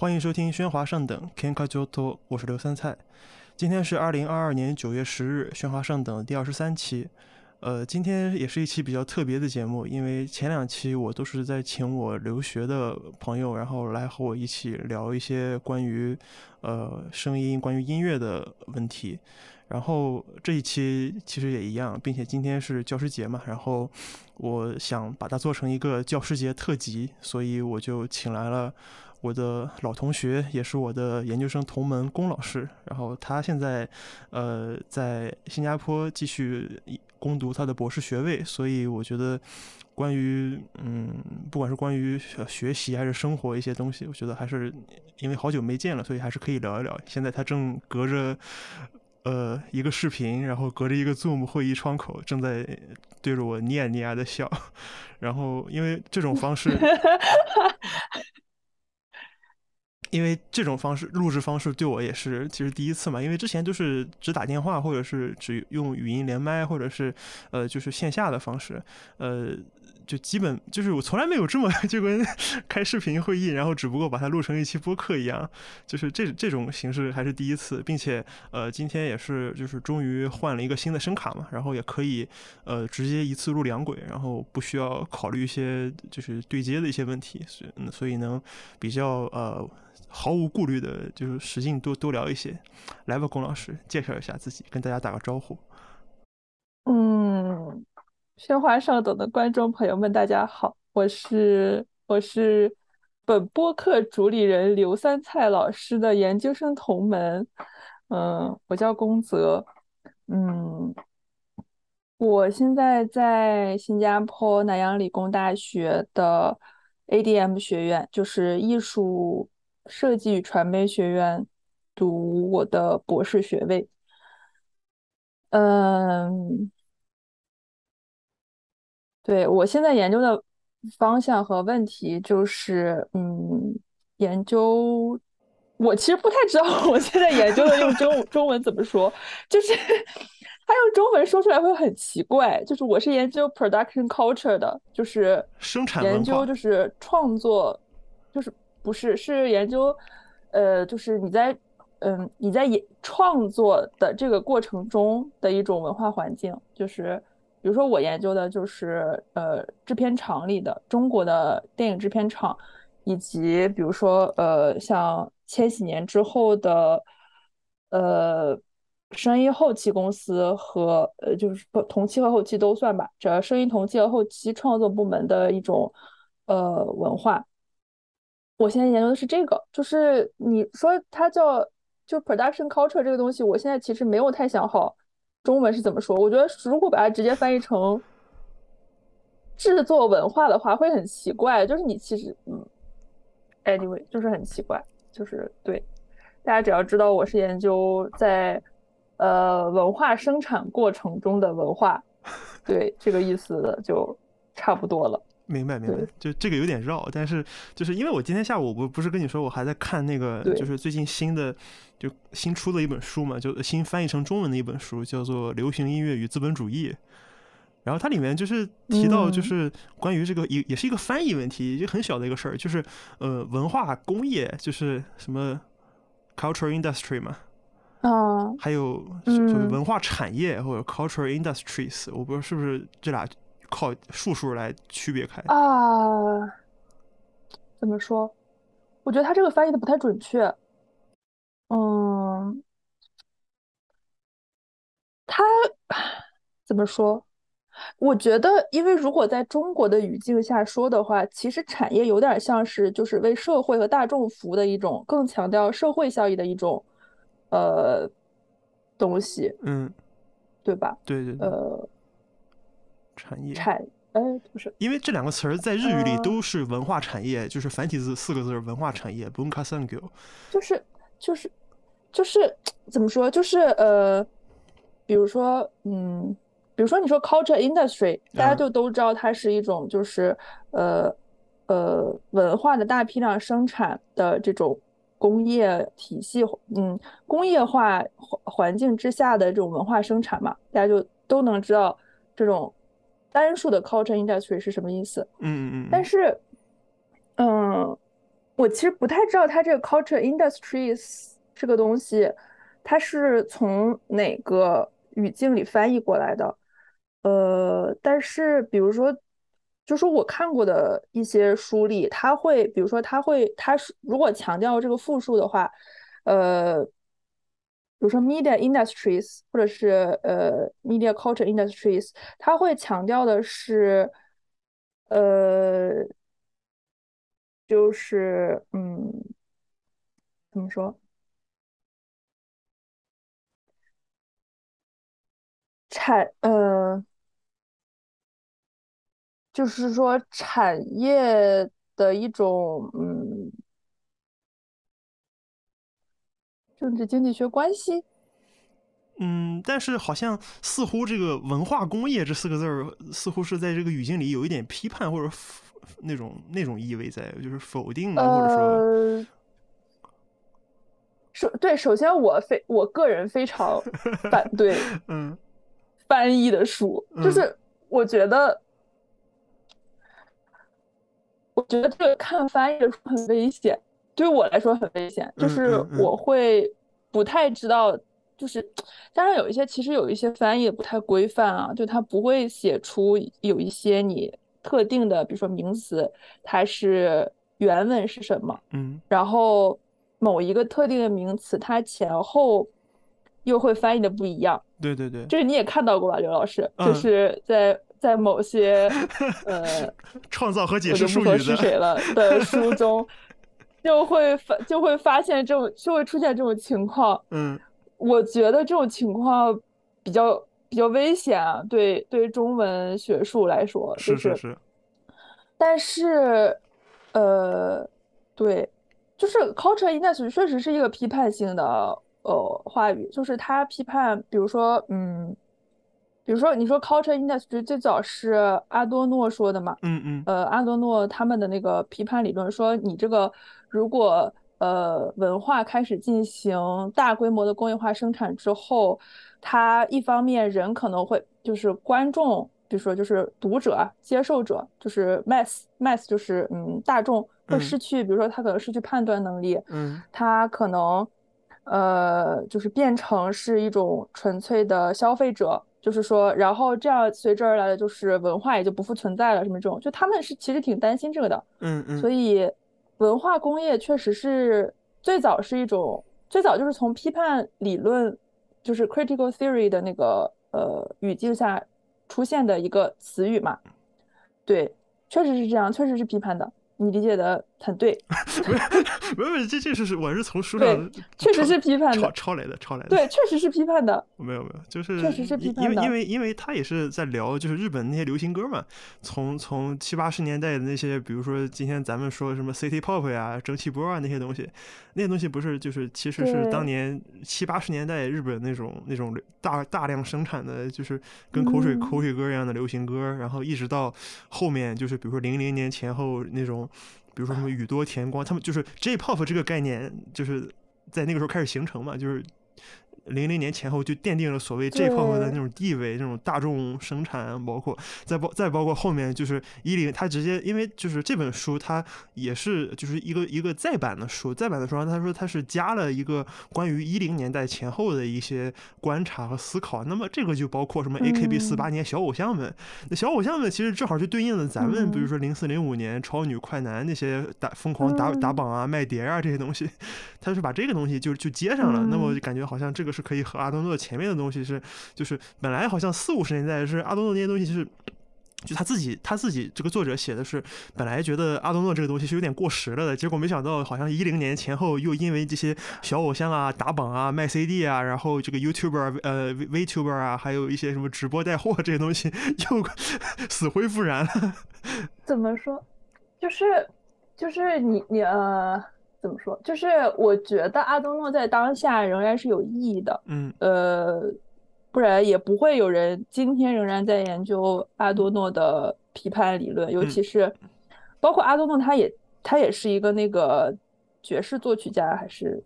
欢迎收听喧哗上等 Kenka Joto，我是刘三菜。今天是二零二二年九月十日，喧哗上等第二十三期。呃，今天也是一期比较特别的节目，因为前两期我都是在请我留学的朋友，然后来和我一起聊一些关于呃声音、关于音乐的问题。然后这一期其实也一样，并且今天是教师节嘛，然后我想把它做成一个教师节特辑，所以我就请来了。我的老同学，也是我的研究生同门龚老师，然后他现在，呃，在新加坡继续攻读他的博士学位，所以我觉得，关于嗯，不管是关于学习还是生活一些东西，我觉得还是因为好久没见了，所以还是可以聊一聊。现在他正隔着呃一个视频，然后隔着一个 Zoom 会议窗口，正在对着我念念的笑，然后因为这种方式。因为这种方式录制方式对我也是其实第一次嘛，因为之前就是只打电话或者是只用语音连麦或者是呃就是线下的方式，呃就基本就是我从来没有这么 就跟 开视频会议，然后只不过把它录成一期播客一样，就是这这种形式还是第一次，并且呃今天也是就是终于换了一个新的声卡嘛，然后也可以呃直接一次录两轨，然后不需要考虑一些就是对接的一些问题，所以所以能比较呃。毫无顾虑的，就是使劲多多聊一些。来吧，龚老师，介绍一下自己，跟大家打个招呼。嗯，喧哗上等的观众朋友们，大家好，我是我是本播客主理人刘三菜老师的研究生同门。嗯，我叫龚泽。嗯，我现在在新加坡南洋理工大学的 ADM 学院，就是艺术。设计与传媒学院读我的博士学位。嗯，对我现在研究的方向和问题就是，嗯，研究。我其实不太知道我现在研究的用中中文怎么说，就是他用中文说出来会很奇怪。就是我是研究 production culture 的，就是生产研究就是创作，就是。不是，是研究，呃，就是你在，嗯，你在演创作的这个过程中的一种文化环境，就是比如说我研究的就是呃制片厂里的中国的电影制片厂，以及比如说呃像千禧年之后的呃声音后期公司和呃就是同期和后期都算吧，这声音同期和后期创作部门的一种呃文化。我现在研究的是这个，就是你说它叫就 production culture 这个东西，我现在其实没有太想好中文是怎么说。我觉得如果把它直接翻译成制作文化的话，会很奇怪。就是你其实嗯，anyway，就是很奇怪，就是对大家只要知道我是研究在呃文化生产过程中的文化，对这个意思就差不多了。明白明白，就这个有点绕，但是就是因为我今天下午不不是跟你说我还在看那个，就是最近新的就新出的一本书嘛，就新翻译成中文的一本书，叫做《流行音乐与资本主义》，然后它里面就是提到就是关于这个也也是一个翻译问题，就很小的一个事儿，就是呃文化工业就是什么 culture industry 嘛，哦，还有文化产业或者 culture industries，我不知道是不是这俩。靠数数来区别开啊？怎么说？我觉得他这个翻译的不太准确。嗯，他怎么说？我觉得，因为如果在中国的语境下说的话，其实产业有点像是就是为社会和大众服务的一种，更强调社会效益的一种呃东西。嗯，对吧？对对对。呃。产业产哎不是，因为这两个词儿在日语里都是文化产业，就是繁体字四个字文化产业。文化産業就是就是就是怎么说？就是呃，比如说嗯，比如说你说 culture industry，大家就都知道它是一种就是呃呃文化的大批量生产的这种工业体系，嗯，工业化环环境之下的这种文化生产嘛，大家就都能知道这种。单数的 culture industry 是什么意思？嗯嗯嗯。但是，嗯，我其实不太知道它这个 culture industries 这个东西，它是从哪个语境里翻译过来的。呃，但是比如说，就是我看过的一些书里，它会，比如说，它会，它是如果强调这个复数的话，呃，比如说 media industries 或者是呃 media culture industries，它会强调的是，呃，就是嗯，怎么说？产呃。就是说，产业的一种嗯，政治经济学关系。嗯，但是好像似乎这个文化工业这四个字儿，似乎是在这个语境里有一点批判或者那种那种意味在，就是否定的，或者说。首对，首先我非我个人非常 反对嗯翻译的书，就是我觉得。我觉得这个看翻译的书很危险，对于我来说很危险。就是我会不太知道，就是加上有一些其实有一些翻译不太规范啊，就它不会写出有一些你特定的，比如说名词，它是原文是什么，嗯，然后某一个特定的名词，它前后又会翻译的不一样。对对对，这个你也看到过吧，刘老师？就是在。在某些 呃创造和解释术语的是谁了 的书中，就会发就会发现这种就会出现这种情况。嗯，我觉得这种情况比较比较危险啊，对对中文学术来说，是是是。但是，呃，对，就是 culture industry 确实是一个批判性的呃话语，就是它批判，比如说，嗯。比如说，你说 culture industry 最早是阿多诺说的嘛？嗯嗯。呃，阿多诺他们的那个批判理论说，你这个如果呃文化开始进行大规模的工业化生产之后，它一方面人可能会就是观众，比如说就是读者、接受者，就是 mass mass 就是嗯大众会失去，比如说他可能失去判断能力，嗯，他可能呃就是变成是一种纯粹的消费者。就是说，然后这样随之而来的就是文化也就不复存在了，什么这种，就他们是其实挺担心这个的，嗯嗯。所以文化工业确实是最早是一种，最早就是从批判理论，就是 critical theory 的那个呃语境下出现的一个词语嘛，对，确实是这样，确实是批判的。你理解的很对，没有，没有，这这是是我是从书上，确实是批判的，抄抄来的，抄来的，对，确实是批判的，没有没有，就是确实是批判的，因为因为因为他也是在聊就是日本那些流行歌嘛，从从七八十年代的那些，比如说今天咱们说什么 City Pop 呀、蒸汽波啊那些东西，那些东西不是就是其实是当年七八十年代日本那种那种大大量生产的就是跟口水口水歌一样的流行歌，然后一直到后面就是比如说零零年前后那种。比如说什么宇多田光，他们就是 J-pop 这个概念，就是在那个时候开始形成嘛，就是。零零年前后就奠定了所谓 J-pop 的那种地位，那种大众生产，包括再包再包括后面就是一零，他直接因为就是这本书，它也是就是一个一个再版的书，再版的书，他说他是加了一个关于一零年代前后的一些观察和思考。那么这个就包括什么 AKB 四八年小偶像们，那小偶像们其实正好就对应了咱们，比如说零四零五年超女快男那些打疯狂打打榜啊、卖碟啊这些东西，他是把这个东西就就接上了。那么我就感觉好像这个。是可以和阿多诺前面的东西是，就是本来好像四五十年代是阿多诺那些东西，就是就他自己他自己这个作者写的是，本来觉得阿多诺这个东西是有点过时了的，结果没想到好像一零年前后又因为这些小偶像啊打榜啊卖 CD 啊，然后这个 YouTuber 呃 VTuber 啊，还有一些什么直播带货这些东西又 死灰复燃了。怎么说？就是就是你你呃。怎么说？就是我觉得阿多诺在当下仍然是有意义的，嗯，呃，不然也不会有人今天仍然在研究阿多诺的批判理论，尤其是包括阿多诺，他也他也是一个那个爵士作曲家，还是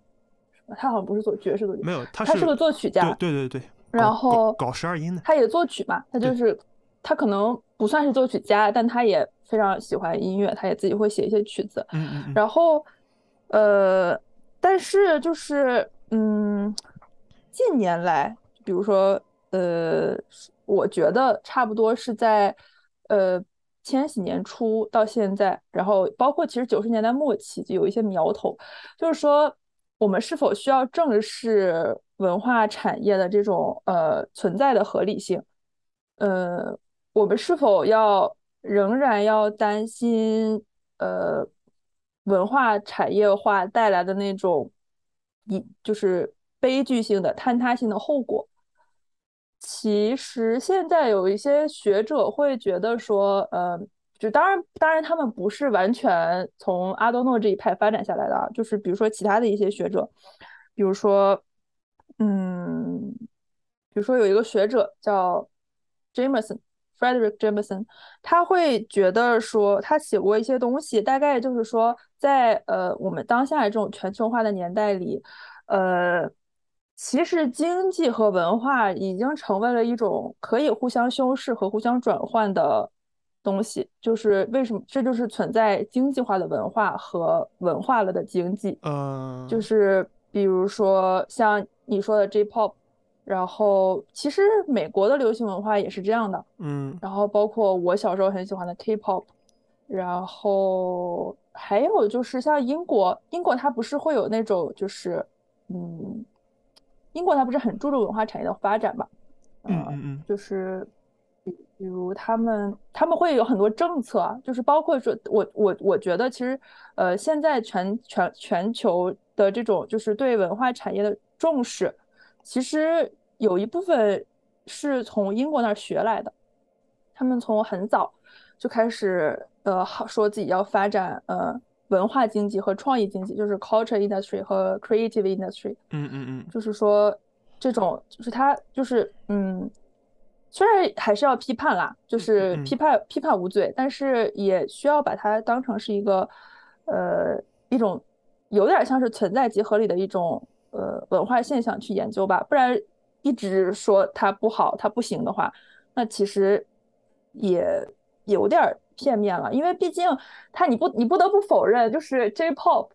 他好像不是作爵士作曲，没有，他是个作曲家，对对对，然后搞十二音的，他也作曲嘛，他就是他可能不算是作曲家，但他也非常喜欢音乐，他也自己会写一些曲子，嗯嗯，然后。呃，但是就是嗯，近年来，比如说呃，我觉得差不多是在呃千禧年初到现在，然后包括其实九十年代末期就有一些苗头，就是说我们是否需要正视文化产业的这种呃存在的合理性？呃，我们是否要仍然要担心呃文化产业化带来的那种一就是悲剧性的坍塌性的后果？其实现在有一些学者会觉得说，呃，就当然当然他们不是完全从阿多诺这一派发展下来的啊，就是比如说其他的一些学者，比如说，嗯，比如说有一个学者叫。Jameson Frederick Jameson，他会觉得说，他写过一些东西，大概就是说，在呃我们当下这种全球化的年代里，呃，其实经济和文化已经成为了一种可以互相修饰和互相转换的东西。就是为什么？这就是存在经济化的文化和文化了的经济。嗯，就是比如说像你说的 J-pop。然后，其实美国的流行文化也是这样的，嗯，然后包括我小时候很喜欢的 K-pop，然后还有就是像英国，英国它不是会有那种就是，嗯，英国它不是很注重文化产业的发展嘛，嗯嗯嗯，就是比比如他们他们会有很多政策，就是包括说，我我我觉得其实，呃，现在全全全球的这种就是对文化产业的重视。其实有一部分是从英国那儿学来的，他们从很早就开始，呃，好说自己要发展呃文化经济和创意经济，就是 culture industry 和 creative industry。嗯嗯嗯，就是说这种就是他就是嗯，虽然还是要批判啦，就是批判批判无罪，但是也需要把它当成是一个呃一种有点像是存在即合理的一种。呃，文化现象去研究吧，不然一直说它不好、它不行的话，那其实也有点片面了。因为毕竟它，你不你不得不否认，就是 J-pop，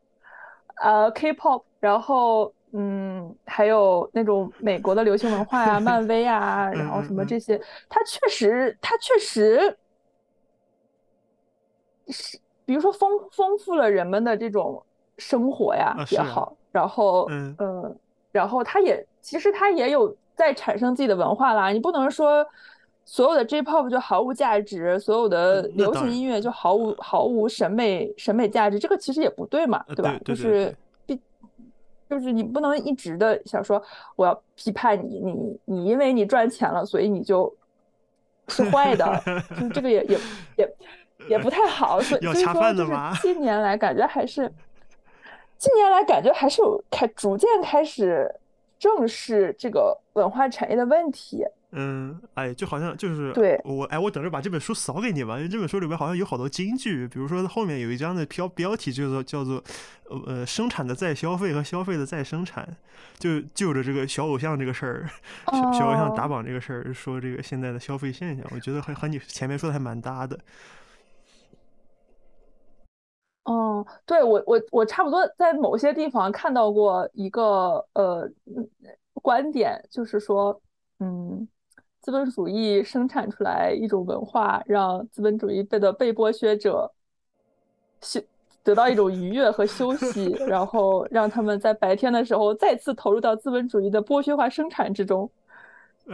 呃，K-pop，然后嗯，还有那种美国的流行文化呀、漫威啊，然后什么这些，它确实，它确实是，比如说丰丰富了人们的这种生活呀也好。然后，嗯，然后他也其实他也有在产生自己的文化啦。你不能说所有的 J-pop 就毫无价值，所有的流行音乐就毫无毫无审美审美价值，这个其实也不对嘛，对吧？就是必就是你不能一直的想说我要批判你，你你因为你赚钱了，所以你就是坏的，就这个也也 也也不太好。所以所以说就是近年来感觉还是。近年来，感觉还是有开逐渐开始正视这个文化产业的问题。嗯，哎，就好像就是对我，哎，我等着把这本书扫给你吧，因为这本书里面好像有好多金句，比如说后面有一章的标标题叫做叫做呃生产的再消费和消费的再生产，就就着这个小偶像这个事儿，小小偶像打榜这个事儿，说这个现在的消费现象，我觉得和和你前面说的还蛮搭的。哦，对我我我差不多在某些地方看到过一个呃观点，就是说，嗯，资本主义生产出来一种文化，让资本主义被的被剥削者休得到一种愉悦和休息，然后让他们在白天的时候再次投入到资本主义的剥削化生产之中，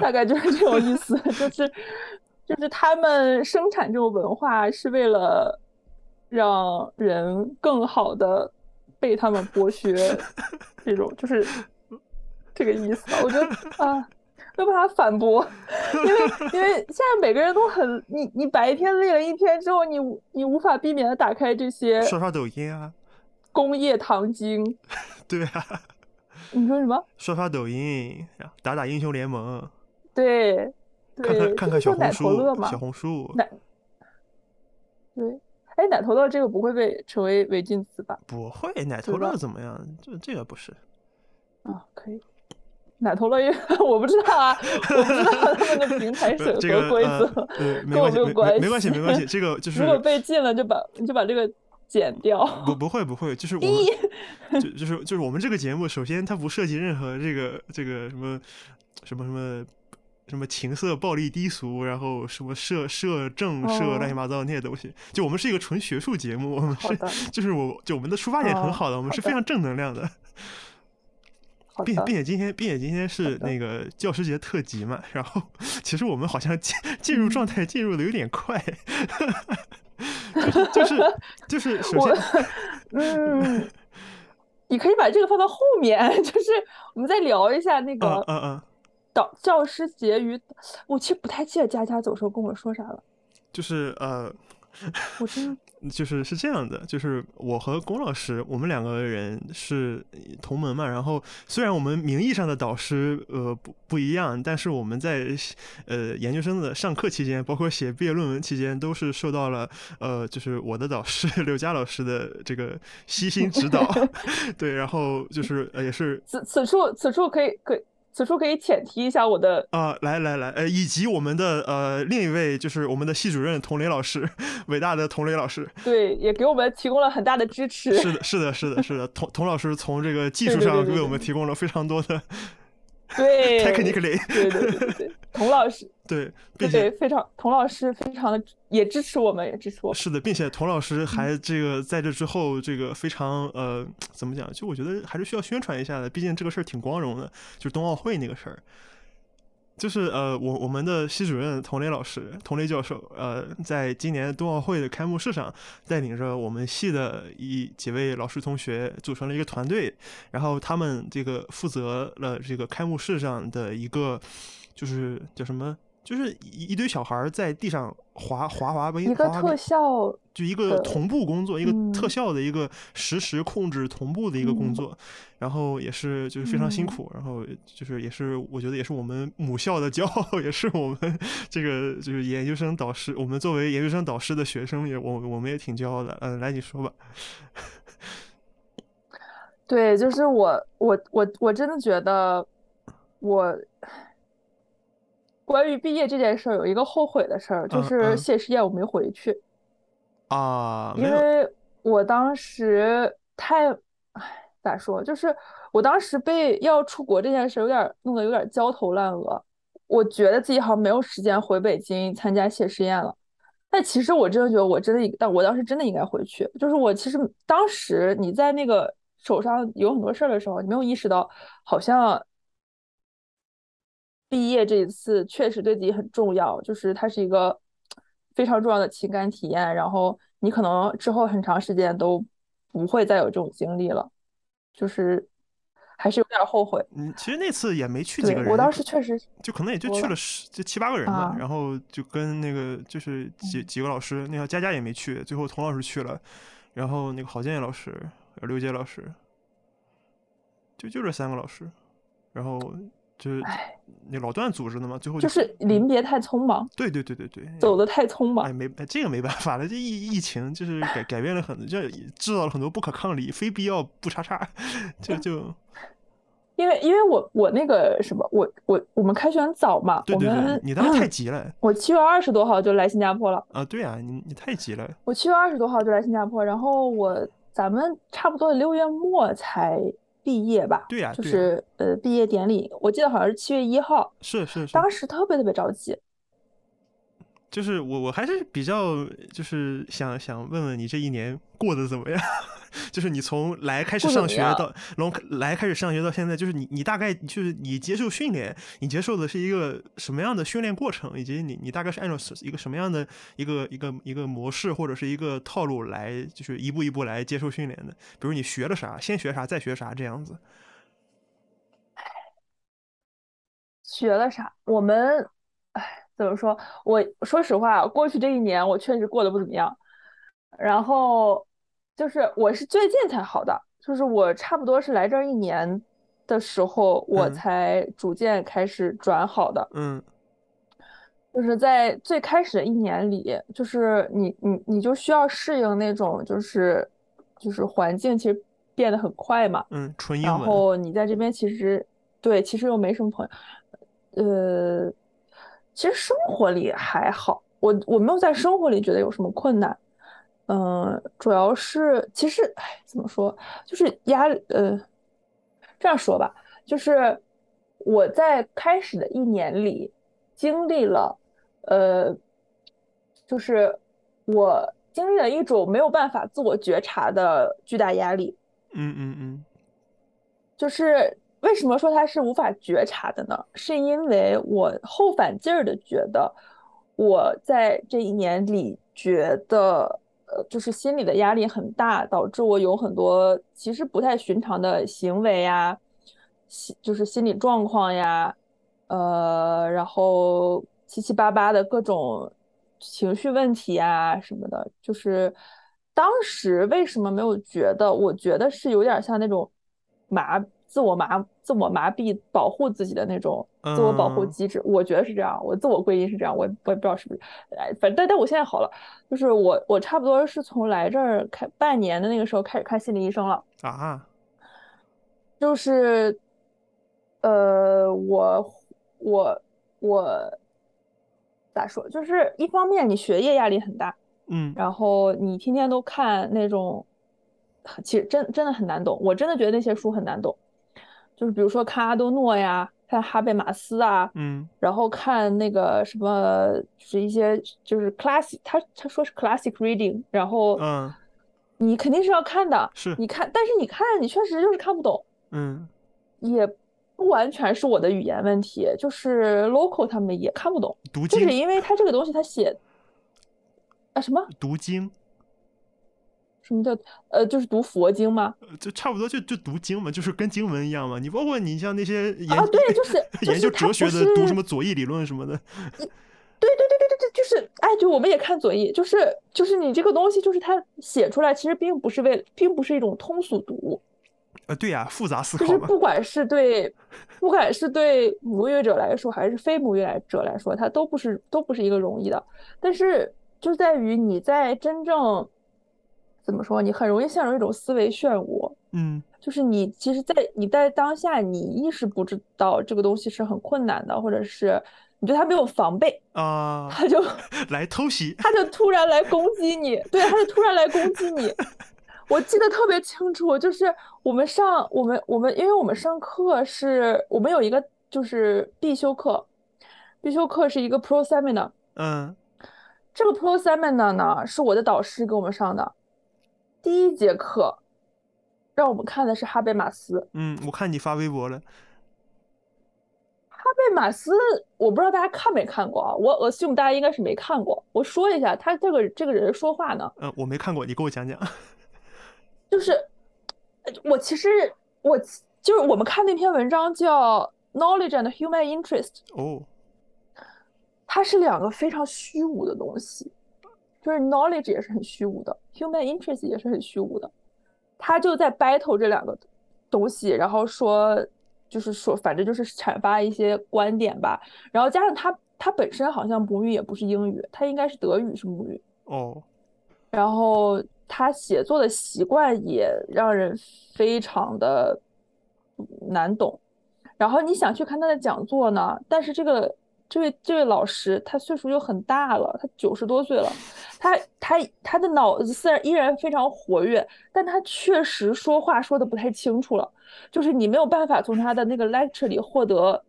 大概就是这种意思，就是就是他们生产这种文化是为了。让人更好的被他们剥削，这种就是这个意思。我觉得啊，没办法反驳，因为因为现在每个人都很你你白天累了一天之后，你你无法避免的打开这些刷刷抖音啊，工业糖精，对啊，你说什么？刷刷抖音，打打英雄联盟，对，看看看看小红书，小红书，对。哎，奶头乐这个不会被成为违禁词吧？不会，奶头乐怎么样？这这个不是。啊，可以。奶头乐园，我不知道啊，我不知道他们的平台 审核规则，跟我没有关系，没关系，没关系。这个就是，如果被禁了，就把就把这个剪掉。不不会不会，就是我们就就是就是我们这个节目，首先它不涉及任何这个这个什么什么什么什么情色暴力低俗，然后什么涉涉政涉乱七八糟的那些东西。就我们是一个纯学术节目，我们是就是我就我们的出发点很好的，我们是非常正能量的。并并且今天并且今天是那个教师节特辑嘛，然后 其实我们好像进进入状态进入的有点快，就是就是就是首先，嗯，你可以把这个放到后面，就是我们再聊一下那个嗯嗯。导教师节与我其实不太记得佳佳走时候跟我说啥了，就是呃。我真就是是这样的，就是我和龚老师，我们两个人是同门嘛。然后虽然我们名义上的导师呃不不一样，但是我们在呃研究生的上课期间，包括写毕业论文期间，都是受到了呃就是我的导师 刘佳老师的这个悉心指导。对，然后就是呃也是此此处此处可以可以。此处可以浅提一下我的啊，来来来，呃，以及我们的呃另一位就是我们的系主任童雷老师，伟大的童雷老师，对，也给我们提供了很大的支持。是的，是的，是的，是的，童童老师从这个技术上为我们提供了非常多的。对，technically，对对对对，童老师，对，并且，非常，童老师非常的也支持我们，也支持我们。是的，并且童老师还这个在这之后，这个非常呃，怎么讲？就我觉得还是需要宣传一下的，毕竟这个事儿挺光荣的，就是冬奥会那个事儿。就是呃，我我们的系主任童雷老师，童雷教授，呃，在今年冬奥会的开幕式上，带领着我们系的一几位老师同学组成了一个团队，然后他们这个负责了这个开幕式上的一个，就是叫什么？就是一一堆小孩在地上滑滑滑冰，一个特效，就一个同步工作，一个特效的一个实时控制同步的一个工作，然后也是就是非常辛苦，然后就是也是我觉得也是我们母校的骄傲，也是我们这个就是研究生导师，我们作为研究生导师的学生也我我们也挺骄傲的。嗯，来你说吧。对，就是我我我我真的觉得我。关于毕业这件事儿，有一个后悔的事儿，就是谢师宴我没回去啊，因为我当时太，唉，咋说，就是我当时被要出国这件事有点弄得有点焦头烂额，我觉得自己好像没有时间回北京参加谢师宴了，但其实我真的觉得我真的，但我当时真的应该回去，就是我其实当时你在那个手上有很多事儿的时候，你没有意识到，好像。毕业这一次确实对自己很重要，就是它是一个非常重要的情感体验。然后你可能之后很长时间都不会再有这种经历了，就是还是有点后悔。嗯，其实那次也没去几个人，我当时确实就可能也就去了十就七八个人吧。然后就跟那个就是几几个老师，那个佳佳也没去，最后童老师去了，然后那个郝建老师、刘杰老师，就就这三个老师，然后。就是那老段组织的嘛，最后就是临别太匆忙。对对对对对，走的太匆忙。哎，没这个没办法了，这疫疫情就是改改变了很多，就制造了很多不可抗力，非必要不叉叉，就就。因为因为我我那个什么，我我我们开学很早嘛，对对对，你当时太 急了。我七月二十多号就来新加坡了。啊，对啊，你你太急了。我七月二十多号就来新加坡，然后我咱们差不多六月末才。毕业吧，对呀，就是呃，毕业典礼，我记得好像是七月一号，是是是，当时特别特别着急。就是我我还是比较就是想想问问你这一年过得怎么样？就是你从来开始上学到从来开始上学到现在，就是你你大概就是你接受训练，你接受的是一个什么样的训练过程，以及你你大概是按照一个什么样的一个一个一个模式或者是一个套路来，就是一步一步来接受训练的？比如你学了啥，先学啥，再学啥这样子。学了啥？我们哎。怎么说？我说实话，过去这一年我确实过得不怎么样。然后就是我是最近才好的，就是我差不多是来这儿一年的时候，我才逐渐开始转好的。嗯，就是在最开始的一年里，就是你你你就需要适应那种就是就是环境，其实变得很快嘛。嗯，纯然后你在这边其实对，其实又没什么朋友，呃。其实生活里还好，我我没有在生活里觉得有什么困难，嗯，主要是其实，哎，怎么说，就是压，呃，这样说吧，就是我在开始的一年里经历了，呃，就是我经历了一种没有办法自我觉察的巨大压力。嗯嗯嗯，就是为什么说它是无法觉察的呢？是因为我后反劲儿的觉得我在这一年里觉得。呃，就是心理的压力很大，导致我有很多其实不太寻常的行为呀，心就是心理状况呀，呃，然后七七八八的各种情绪问题啊什么的，就是当时为什么没有觉得？我觉得是有点像那种麻。自我麻自我麻痹保护自己的那种自我保护机制，我觉得是这样，我自我归因是这样，我我也不知道是不是，哎，反正但但我现在好了，就是我我差不多是从来这儿开半年的那个时候开始看心理医生了。啊，就是呃我我我咋说，就是一方面你学业压力很大，嗯，然后你天天都看那种，其实真真的很难懂，我真的觉得那些书很难懂。就是比如说看阿多诺呀，看哈贝马斯啊，嗯，然后看那个什么，就是一些就是 classic，他他说是 classic reading，然后嗯，你肯定是要看的，是，你看，但是你看你确实就是看不懂，嗯，也不完全是我的语言问题，就是 local 他们也看不懂，读经，就是因为他这个东西他写。啊什么？读经。什么叫呃，就是读佛经吗？就差不多，就就读经嘛，就是跟经文一样嘛。你包括你像那些研对，就是研究哲学的，读什么左翼理论什么的。对对对对对对，就是哎，就我们也看左翼，就是就是你这个东西，就是它写出来，其实并不是为，并不是一种通俗读物。呃，对呀，复杂思考。就是不管是对，不管是对母语者来说，还是非母语者来说，它都不是都不是一个容易的。但是就在于你在真正。怎么说？你很容易陷入一种思维漩涡。嗯，就是你其实，在你在当下，你意识不知道这个东西是很困难的，或者是你对他没有防备啊，他就 来偷袭，他就突然来攻击你，对，他就突然来攻击你。我记得特别清楚，就是我们上我们我们，因为我们上课是我们有一个就是必修课，必修课是一个 Pro Seminar。嗯，这个 Pro Seminar 呢，是我的导师给我们上的。第一节课，让我们看的是哈贝马斯。嗯，我看你发微博了。哈贝马斯，我不知道大家看没看过啊？我 assume 大家应该是没看过。我说一下，他这个这个人说话呢。嗯，我没看过，你给我讲讲。就是，我其实我就是我们看那篇文章叫《Knowledge and Human Interest》。哦。它是两个非常虚无的东西。就是 knowledge 也是很虚无的，human interest 也是很虚无的，他就在 battle 这两个东西，然后说，就是说，反正就是阐发一些观点吧，然后加上他他本身好像母语也不是英语，他应该是德语是母语哦，然后他写作的习惯也让人非常的难懂，然后你想去看他的讲座呢，但是这个。这位这位老师，他岁数又很大了，他九十多岁了，他他他的脑子虽然依然非常活跃，但他确实说话说的不太清楚了，就是你没有办法从他的那个 lecture 里获得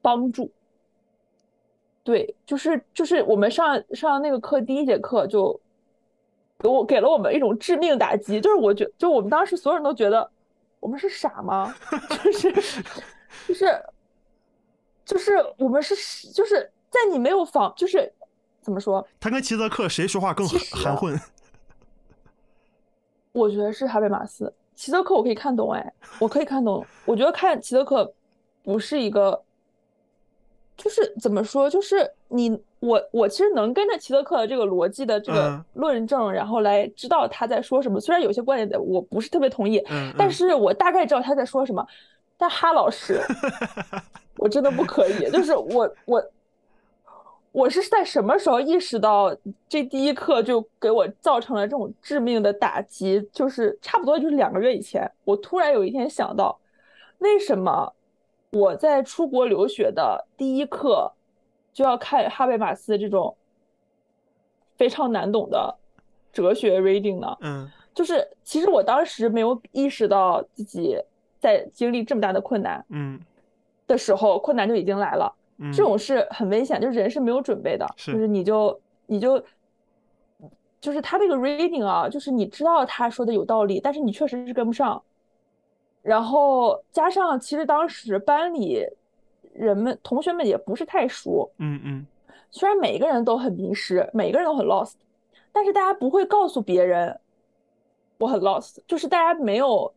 帮助。对，就是就是我们上上那个课第一节课就给我给了我们一种致命打击，就是我觉就我们当时所有人都觉得我们是傻吗？就 是就是。就是我们是，就是在你没有防，就是怎么说？他跟齐泽克谁说话更含混？我觉得是哈贝马斯。齐泽克我可以看懂，哎，我可以看懂。我觉得看齐泽克不是一个，就是怎么说？就是你我我其实能跟着齐泽克的这个逻辑的这个论证，然后来知道他在说什么。虽然有些观点我不是特别同意，但是我大概知道他在说什么。但哈老师。我真的不可以，就是我我我是在什么时候意识到这第一课就给我造成了这种致命的打击？就是差不多就是两个月以前，我突然有一天想到，为什么我在出国留学的第一课就要看哈贝马斯这种非常难懂的哲学 reading 呢？嗯，就是其实我当时没有意识到自己在经历这么大的困难，嗯，的时候，困难就已经来了。嗯，这种是很危险，就是人是没有准备的，是就是你就你就就是他这个 reading 啊，就是你知道他说的有道理，但是你确实是跟不上。然后加上其实当时班里人们同学们也不是太熟，嗯嗯虽然每个人都很迷失，每个人都很 lost，但是大家不会告诉别人我很 lost，就是大家没有，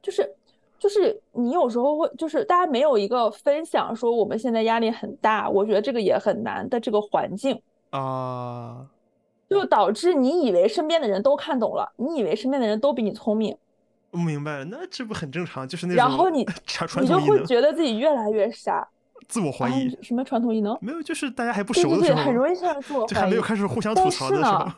就是就是你有时候会，就是大家没有一个分享说我们现在压力很大，我觉得这个也很难的这个环境，啊，就导致你以为身边的人都看懂了，你以为身边的人都比你聪明，我明白了，那这不很正常？就是那种然后你 你就会觉得自己越来越傻。自我怀疑啊，什么传统异能？没有，就是大家还不熟的时候，很容易陷入自我怀疑就还没有。开始互相吐槽的时候呢，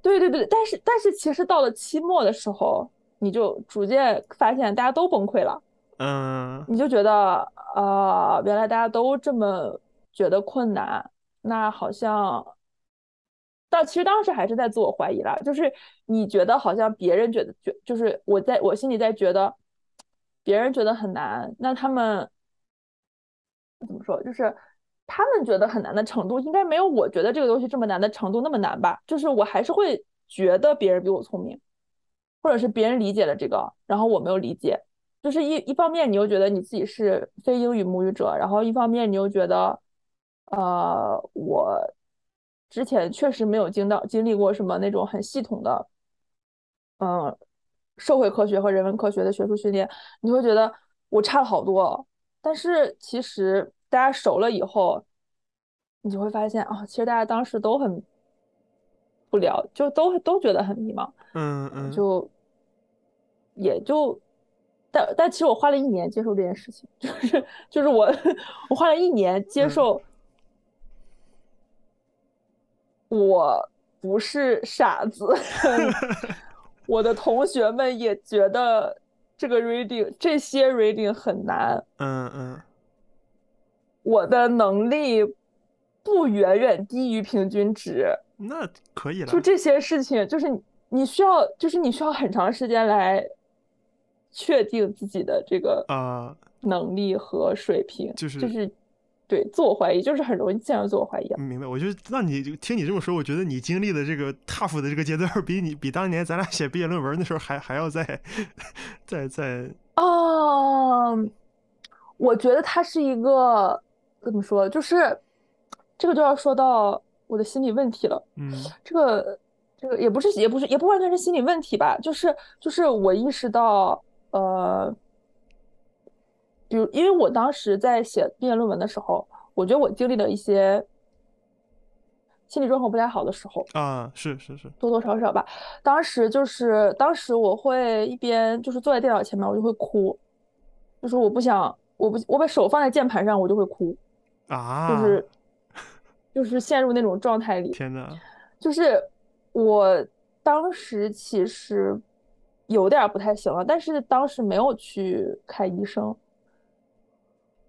对对对，但是但是其实到了期末的时候，你就逐渐发现大家都崩溃了，嗯你就觉得呃，原来大家都这么觉得困难，那好像，但其实当时还是在自我怀疑啦，就是你觉得好像别人觉得觉，就是我在我心里在觉得别人觉得很难，那他们怎么说，就是。他们觉得很难的程度，应该没有我觉得这个东西这么难的程度那么难吧？就是我还是会觉得别人比我聪明，或者是别人理解了这个，然后我没有理解。就是一一方面，你又觉得你自己是非英语母语者，然后一方面你又觉得，呃，我之前确实没有经到经历过什么那种很系统的，嗯，社会科学和人文科学的学术训练，你会觉得我差了好多。但是其实大家熟了以后，你就会发现啊，其实大家当时都很不了，就都都觉得很迷茫，嗯嗯，就也就，但但其实我花了一年接受这件事情，就是就是我我花了一年接嗯受，我不是傻子，我的同学们也觉得这个 reading 这些 reading 很难。嗯嗯我的能力不远远低于平均值，那可以了就。这些事情，就是你你需要，就是你需要很长时间来确定自己的这个啊能力和水平，就是就是对自我怀疑，就是很容易陷入自我怀疑啊。明白，我就那你就听你这么说，我觉得你经历的这个 tough 的这个阶段，比你比当年咱俩写毕业论文的时候还还要再再再哦，我觉得它是一个怎么说，就是这个就要说到我的心理问题了。嗯这个这个也不是也不是也不完全是心理问题吧，就是就是我意识到，呃，比如因为我当时在写毕业论文的时候，我觉得我经历了一些心理状况不太好的时候，啊是是是多多少少吧。当时就是当时我会一边就是坐在电脑前面，我就会哭，就是我不想，我不我把手放在键盘上，我就会哭，啊，就是 就是陷入那种状态里。天呐，就是我当时其实有点不太行了，但是当时没有去看医生，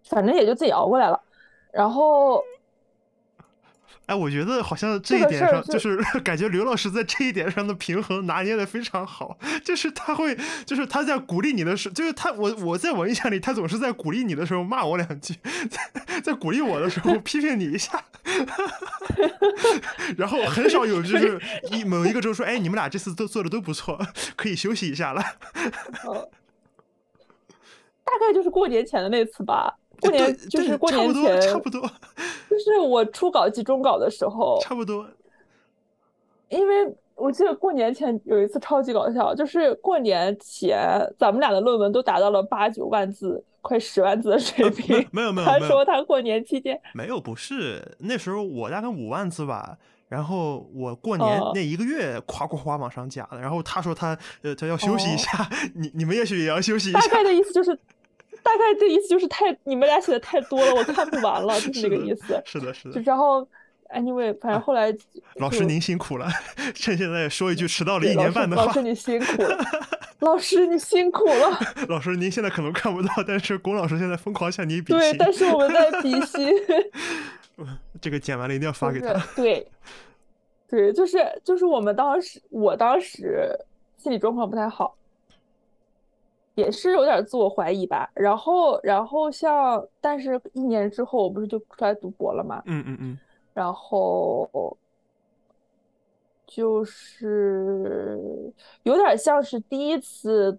反正也就自己熬过来了。然后哎，我觉得好像这一点上，就就是 感觉刘老师在这一点上的平衡拿捏的非常好，就是他会，就是他在鼓励你的时候，就是他我我在我印象里，他总是在鼓励你的时候骂我两句，在在鼓励我的时候批评你一下，然后很少有就是一某一个周说，哎，你们俩这次都做的都不错，可以休息一下了。呃，大概就是过年前的那次吧。过年就是过差不多，年前，差不多，就是我初稿及中稿的时候，差不多。因为我记得过年前有一次超级搞笑，就是过年前咱们俩的论文都达到了八九万字，快十万字的水平。没有没有他没有说他过年期间，没有，不是那时候我大概五万字吧，然后我过年哦那一个月夸夸夸往上加的，然后他说他呃他要休息一下，你你们也许也要休息一下，大概的意思就是，大概这意思就是太你们俩写的太多了，我看不完了，就是那个意思。是的，是就的。然后，anyway，反正后来就老师您辛苦了，趁现在说一句迟到了一年半的话老师，你辛苦了，老师你辛苦了。老师您现在可能看不到，但是龚老师现在疯狂向你比心对，但是我们在比心。这个剪完了一定要发给他。对，对，就是就是我们当时，我当时心理状况不太好，也是有点自我怀疑吧。然后，然后像，但是一年之后，我不是就出来读博了嘛？嗯嗯嗯。然后就是有点像是第一次。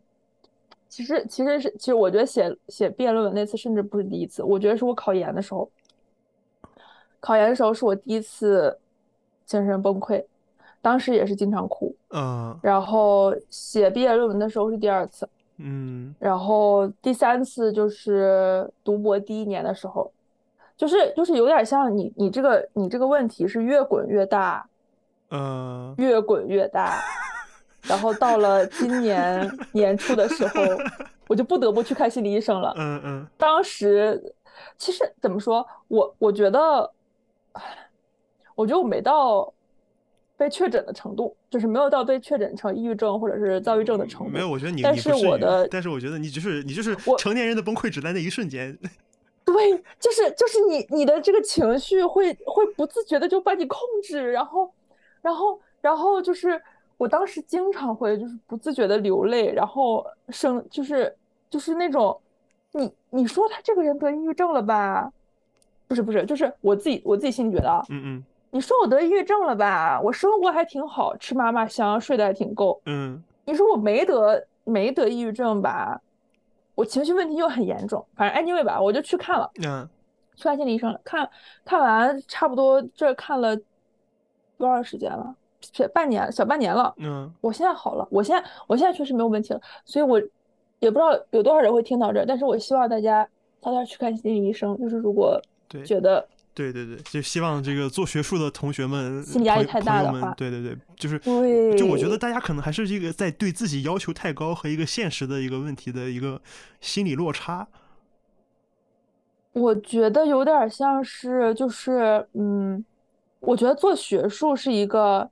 其实，其实是，其实我觉得写写毕业论文那次甚至不是第一次，我觉得是我考研的时候，考研的时候是我第一次精神崩溃，当时也是经常哭，嗯，然后写毕业论文的时候是第二次，嗯，然后第三次就是读博第一年的时候，就是就是有点像你你这个你这个问题是越滚越大，嗯，越滚越大。然后到了今年年初的时候，我就不得不去看心理医生了。嗯嗯。当时其实怎么说，我我觉得，我觉得我没到被确诊的程度，就是没有到被确诊成抑郁症或者是躁郁症的程度。没有，我觉得你但是我的，但是我觉得你就是你就是成年人的崩溃只在那一瞬间。对，就是就是你你的这个情绪会会不自觉的就把你控制，然后然后然后就是。我当时经常会就是不自觉的流泪，然后生就是就是那种，你你说他这个人得抑郁症了吧？不是不是，就是我自己我自己心里觉得啊，嗯嗯，你说我得抑郁症了吧？我生活还挺好，吃嘛嘛香，睡得还挺够，嗯，你说我没得没得抑郁症吧？我情绪问题又很严重，反正 anyway 吧，我就去看了，嗯，去看心理医生了，看看完差不多这看了多长时间了？半年小半年了，嗯，我现在好了，我现在我现在确实没有问题了，所以我也不知道有多少人会听到这，但是我希望大家早点去看心理医生，就是如果觉得对对对，就希望这个做学术的同学们心理压力太大的话，对对对，就是对，就我觉得大家可能还是这个在对自己要求太高和一个现实的一个问题的一个心理落差。我觉得有点像是就是嗯，我觉得做学术是一个。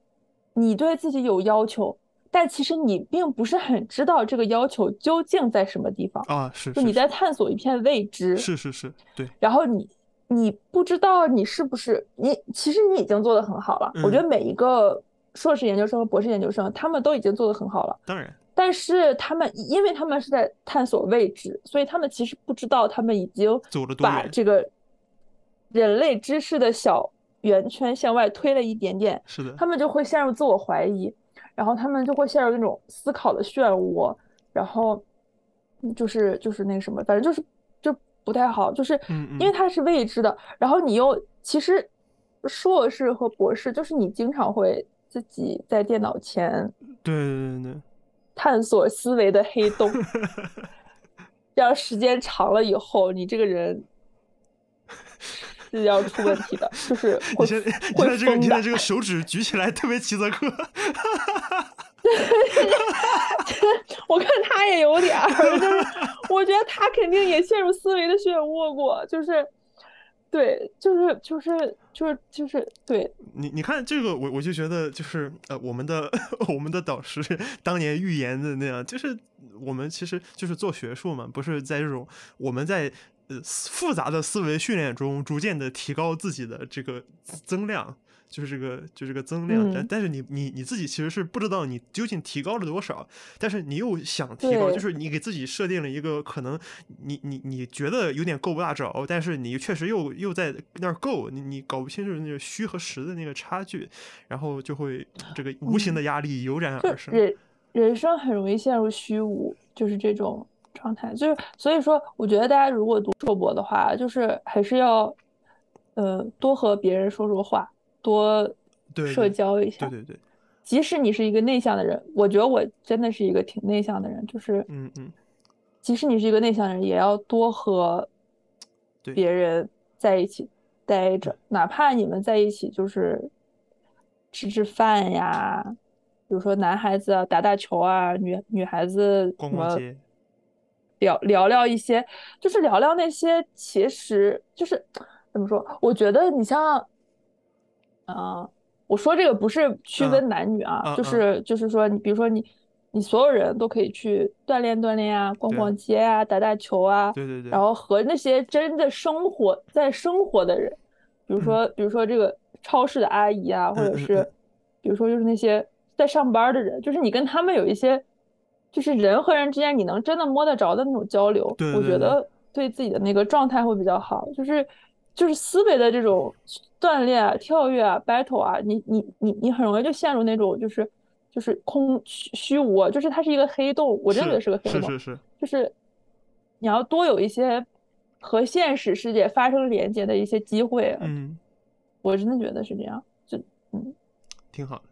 你对自己有要求，但其实你并不是很知道这个要求究竟在什么地方啊？是，就你在探索一片未知。是是是，对。然后你你不知道你是不是你，其实你已经做的很好了。我觉得每一个硕士研究生和博士研究生，他们都已经做的很好了。当然。但是他们因为他们是在探索未知，所以他们其实不知道他们已经把这个人类知识的小。圆圈向外推了一点点，是的，他们就会陷入自我怀疑，然后他们就会陷入那种思考的漩涡，然后就是就是那什么，反正就是就不太好，就是因为它是未知的，然后你又其实硕士和博士，就是你经常会自己在电脑前对对对对探索思维的黑洞，这样时间长了以后，你这个人。是要出问题的，就是会会这个你的这个手指举起来特别齐泽克，我看他也有点儿，就是我觉得他肯定也陷入思维的漩涡过，就是对，就是就是就是就是对。你你看这个，我我就觉得就是呃，我们的 我们的导师当年预言的那样，就是我们其实就是做学术嘛，不是在这种我们在。呃，复杂的思维训练中，逐渐的提高自己的这个增量，就是这个，就这个增量。但但是你你你自己其实是不知道你究竟提高了多少，但是你又想提高，就是你给自己设定了一个可能，你你你觉得有点够不大着，但是你确实又又在那儿够，你你搞不清楚那个虚和实的那个差距，然后就会这个无形的压力油然而生。人人生很容易陷入虚无，就是这种。状态就是，所以说，我觉得大家如果读硕博的话，就是还是要，呃，多和别人说说话，多社交一下。对对对。即使你是一个内向的人，我觉得我真的是一个挺内向的人，就是，嗯嗯。即使你是一个内向的人，也要多和别人在一起待着，哪怕你们在一起就是吃吃饭呀，比如说男孩子打打球啊，女女孩子逛逛街。聊聊聊一些，就是聊聊那些，其实就是怎么说？我觉得你像，嗯，我说这个不是区分男女啊，就是就是说，你比如说你，你所有人都可以去锻炼锻炼啊，逛逛街啊，打打球啊，对对对，然后和那些真的生活在生活的人，比如说比如说这个超市的阿姨啊，或者嗯是比如说就是那些在上班的人，就是你跟他们有一些，就是人和人之间你能真的摸得着的那种交流，对对对我觉得对自己的那个状态会比较好。就是就是思维的这种锻炼啊、跳跃啊、battle 啊，你你你你很容易就陷入那种就是就是空虚虚无啊，就是它是一个黑洞，我认为是个黑洞，是是是，就是你要多有一些和现实世界发生连接的一些机会，嗯，我真的觉得是这样。就嗯挺好的。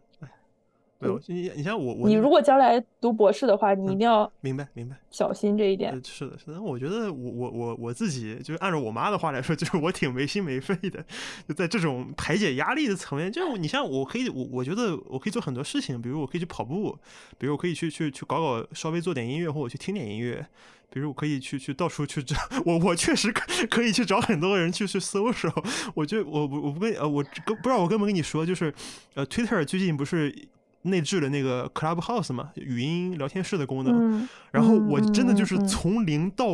哎，没有你你像我我你如果将来读博士的话，你一定要明白明白。小心这一点呃，。是的，是的。我觉得我我我我自己就是按照我妈的话来说，就是我挺没心没肺的，就在这种排解压力的层面，就是你像我可以，我我觉得我可以做很多事情，比如我可以去跑步，比如我可以去去去搞搞稍微做点音乐，或者去听点音乐。比如我可以去去到处去找 我我确实可可以去找很多人去去搜索。我觉得我我我不跟呃我跟不知道我跟没跟你说，就是呃 Twitter 最近不是内置了那个 Clubhouse 嘛，语音聊天室的功能。嗯，然后我真的嗯就是从零到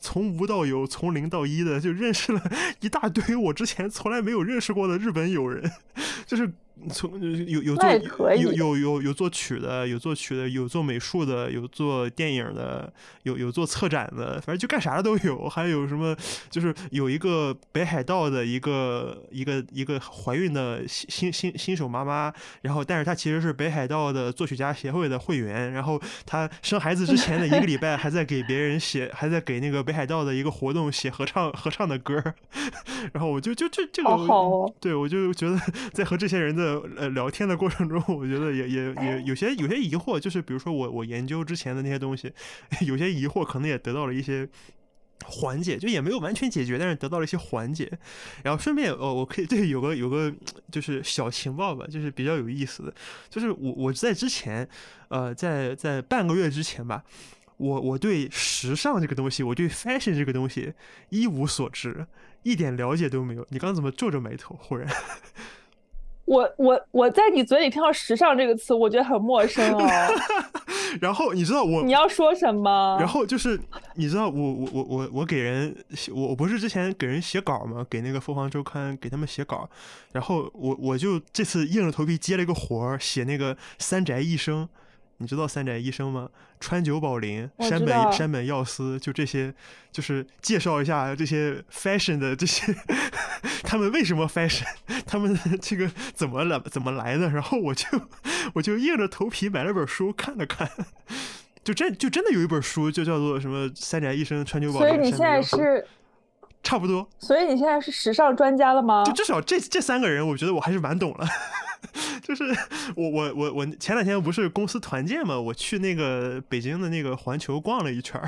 从无到有，从零到一的，就认识了一大堆我之前从来没有认识过的日本友人，就是从有有做有有有有做曲的，有做曲的，有做美术的，有做电影的，有有做策展的，反正就干啥的都有。还有什么就是有一个北海道的一个一个一个怀孕的新新新新手妈妈，然后但是她其实是北海道的作曲家协会的会员，然后她生孩子之前的一个礼拜还在给别人写，还在给那个北海道的一个活动写合唱合唱的歌儿，然后我就就这这个好好哦对我就觉得在和这些人的呃聊天的过程中，我觉得也也也有些有些疑惑，就是比如说我我研究之前的那些东西，有些疑惑可能也得到了一些。缓解就也没有完全解决，但是得到了一些缓解。然后顺便，哦，我可以对有个有个就是小情报吧，就是比较有意思的，就是我我在之前，呃，在在半个月之前吧，我我对时尚这个东西，我对 fashion 这个东西一无所知，一点了解都没有。你刚刚怎么皱着眉头？忽然，我我我在你嘴里听到“时尚”这个词，我觉得很陌生哦。然后你知道我你要说什么？然后就是你知道我我我我我给人我我不是之前给人写稿吗？给那个凤凰周刊给他们写稿，然后我我就这次硬着头皮接了一个活儿，写那个三宅一生。你知道三宅一生吗？川久保玲、山本山本耀司，就这些，就是介绍一下这些 fashion 的这些，他们为什么 fashion，他们这个怎么来怎么来的？然后我就我就硬着头皮买了本书看了看，就真就真的有一本书，就叫做什么三宅一生、川久保玲。所以你现在是，差不多，所以你现在是时尚专家了吗就？至少这这三个人，我觉得我还是蛮懂了。就是我我我我前两天不是公司团建嘛，我去那个北京的那个环球逛了一圈，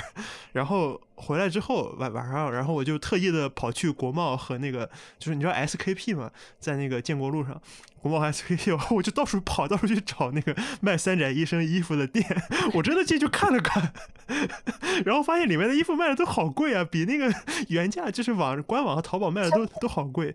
然后回来之后晚晚上，然后我就特意的跑去国贸和那个就是你知道 SKP 嘛，在那个建国路上，国贸 SKP，我就到处跑，到处去找那个卖三宅一生衣服的店，我真的进去看了看，然后发现里面的衣服卖的都好贵啊，比那个原价就是网官网和淘宝卖的都都好贵。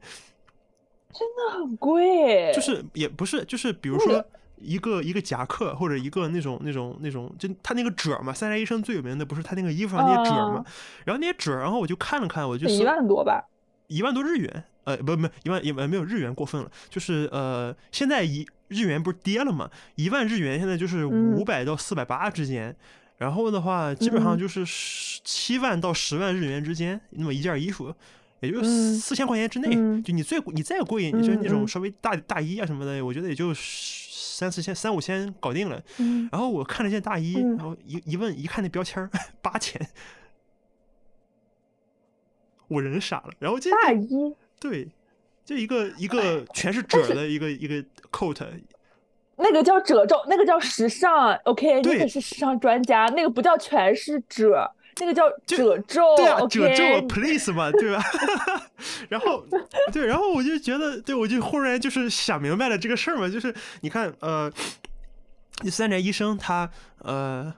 很贵，就是也不是，就是比如说一个一个夹克或者一个那种那种那种，就他那个褶儿嘛，三宅一生最有名的不是他那个衣服上那些褶儿嘛啊，然后那些褶儿，然后我就看了看，我就一万多吧？一万多日元，呃，不不一万也没有日元过分了，就是呃，现在一日元不是跌了嘛，一万日元现在就是嗯五百到四百八之间。然后的话，基本上嗯就是十七万到十万日元之间，那么一件衣服，也就嗯四千块钱之内。嗯就你最你再贵，你就是那种稍微大大衣啊什么的，我觉得也就三四千、三五千搞定了。嗯，然后我看了件大衣，嗯然后一一问一看那标签儿八千，我人傻了。然后这大衣对，就一个一个全是褶的一个一个 coat，那个叫褶皱，那个叫时尚。OK，你对可是时尚专家，那个不叫全是褶，那个叫褶皱。对啊，褶皱 please 嘛，对吧？然后对，然后我就觉得，对我就忽然就是想明白了这个事儿嘛，就是你看，呃，三宅医生他呃。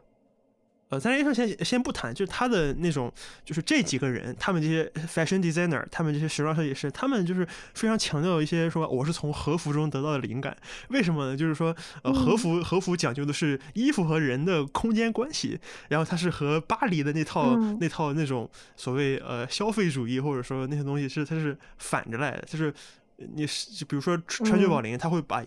呃，三宅一生先先不谈，就是他的那种，就是这几个人，他们这些 fashion designer，他们这些时装设计师，他们就是非常强调一些说我是从和服中得到的灵感。为什么呢？就是说，呃，和服和服讲究的是衣服和人的空间关系，然后它是和巴黎的那套、嗯那套那种所谓呃消费主义或者说那些东西是它是反着来的，就是你是就比如说川川久保玲，他会把。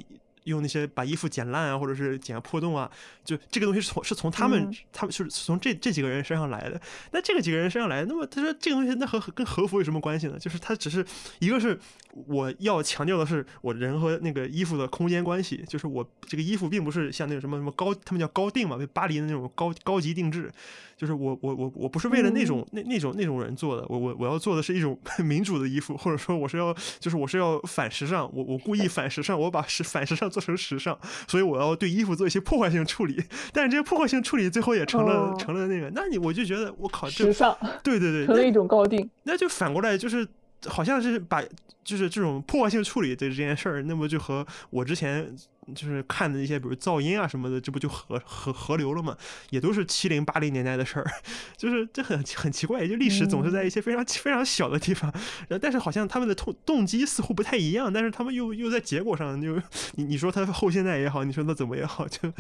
用那些把衣服剪烂啊，或者是剪破洞啊，就这个东西是从是从他们他们是从这这几个人身上来的。那这个几个人身上来，那么他说这个东西那和跟和服有什么关系呢？就是他只是一个是我要强调的是我人和那个衣服的空间关系，就是我这个衣服并不是像那种什么什么高他们叫高定嘛，被巴黎的那种高高级定制，就是我我我我不是为了那种那那种那种人做的，我我我要做的是一种 民主的衣服，或者说我是要就是我是要反时尚，我我故意反时尚，我把时反时尚。做成时尚，所以我要对衣服做一些破坏性处理，但是这些破坏性处理最后也成了成了那个，那你我就觉得我靠，时尚，对对对，成了一种高定，那就反过来就是好像是把就是这种破坏性处理的这件事儿，那么就和我之前。就是看的一些，比如噪音啊什么的，这不就合合合流了吗？也都是七零八零年代的事儿，就是这很很奇怪，就历史总是在一些非常非常小的地方，然后但是好像他们的动动机似乎不太一样，但是他们又又在结果上就你你说他后现代也好，你说他怎么也好，就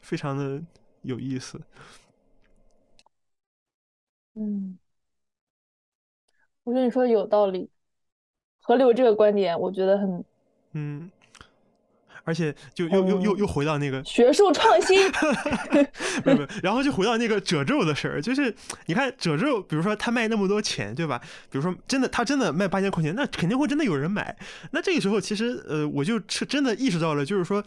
非常的有意思。嗯，我觉得你说的有道理，河流这个观点，我觉得很嗯。而且就又又又又回到那个学术创新，没有没有，然后就回到那个褶皱的事儿，就是你看褶皱，比如说他卖那么多钱，对吧？比如说真的他真的卖八千块钱，那肯定会真的有人买。那这个时候其实呃，我就是真的意识到了，就是说。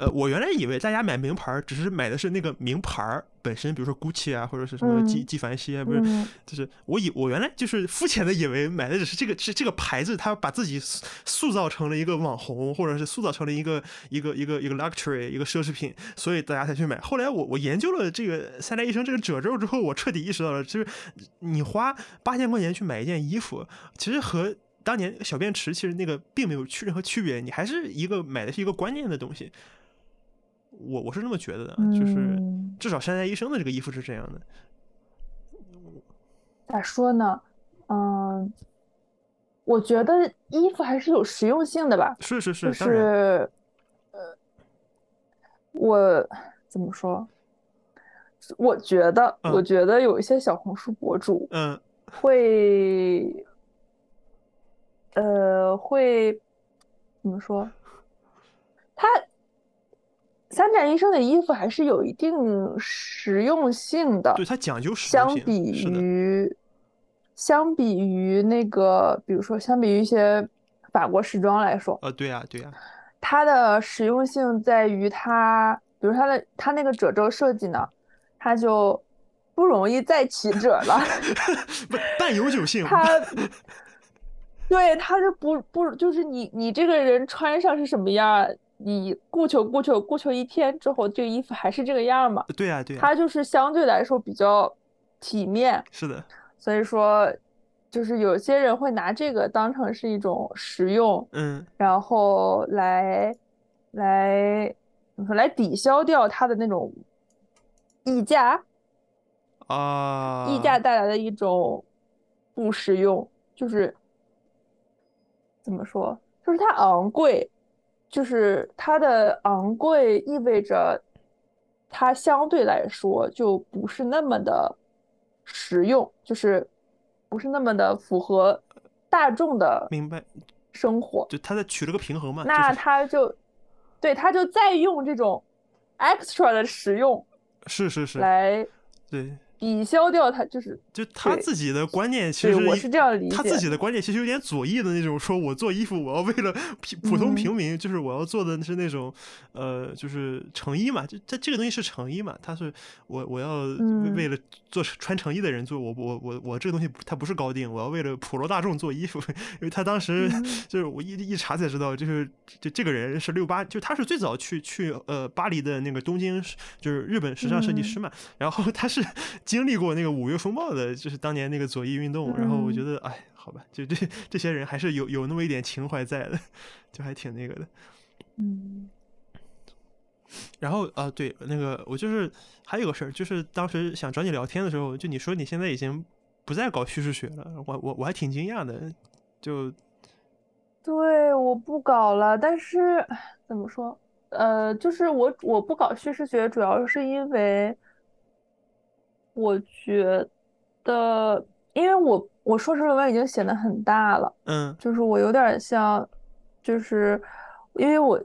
呃，我原来以为大家买名牌只是买的是那个名牌本身，比如说 GUCCI 啊，或者是什么纪纪梵希啊，不是，就是我以我原来就是肤浅的以为买的只是这个是这个牌子，它把自己塑造成了一个网红，或者是塑造成了一个一个一个一个 luxury 一个奢侈品，所以大家才去买。后来我我研究了这个三宅一生这个褶皱之后，我彻底意识到了，就是你花八千块钱去买一件衣服，其实和当年小便池其实那个并没有去任何区别，你还是一个买的是一个观念的东西。我我是这么觉得的，就是至少山下医生的这个衣服是这样的。咋说呢？嗯，我觉得衣服还是有实用性的吧。是是是，就是呃，我怎么说？我觉得，我觉得有一些小红书博主，嗯，会，呃，会怎么说？他。三宅一生的衣服还是有一定实用性的，对它讲究实用性。相比于，相比于那个，比如说，相比于一些法国时装来说，呃，对呀，对呀，它的实用性在于它，比如它的它那个褶皱设计呢，它就不容易再起褶了，不半永久性。它，对，它是不不就是你你这个人穿上是什么样？你顾求顾求顾求一天之后，这个衣服还是这个样嘛？对呀，对呀。它就是相对来说比较体面。是的。所以说，就是有些人会拿这个当成是一种实用，嗯，然后来来怎么说来抵消掉它的那种溢价啊，溢价带来的一种不实用，就是怎么说，就是它昂贵。就是它的昂贵意味着，它相对来说就不是那么的实用，就是不是那么的符合大众的明白生活。就他在取了个平衡嘛。那他就对他就再用这种 extra 的实用，是是是来对。抵消掉它就是就他自己的观念，其实我是这样理解。他自己的观念其实有点左翼的那种，说我做衣服，我要为了普普通平民，就是我要做的是那种，呃，就是成衣嘛。就这这个东西是成衣嘛，他是我我要为了做穿成衣的人做，我我我我这个东西它不是高定，我要为了普罗大众做衣服。因为他当时 就是我一一查才知道，就是就这个人是六八，就他是最早去去呃巴黎的那个东京，就是日本时尚设计师嘛。然后他是。经历过那个五月风暴的，就是当年那个左翼运动，然后我觉得，哎，好吧，就这这些人还是有有那么一点情怀在的，就还挺那个的。嗯。然后啊，对，那个我就是还有个事儿，就是当时想找你聊天的时候，就你说你现在已经不再搞叙事学了，我我我还挺惊讶的，就。对，我不搞了，但是怎么说？呃，就是我我不搞叙事学，主要是因为。我觉得，因为我我硕士论文已经写的很大了，嗯，就是我有点像，就是因为我，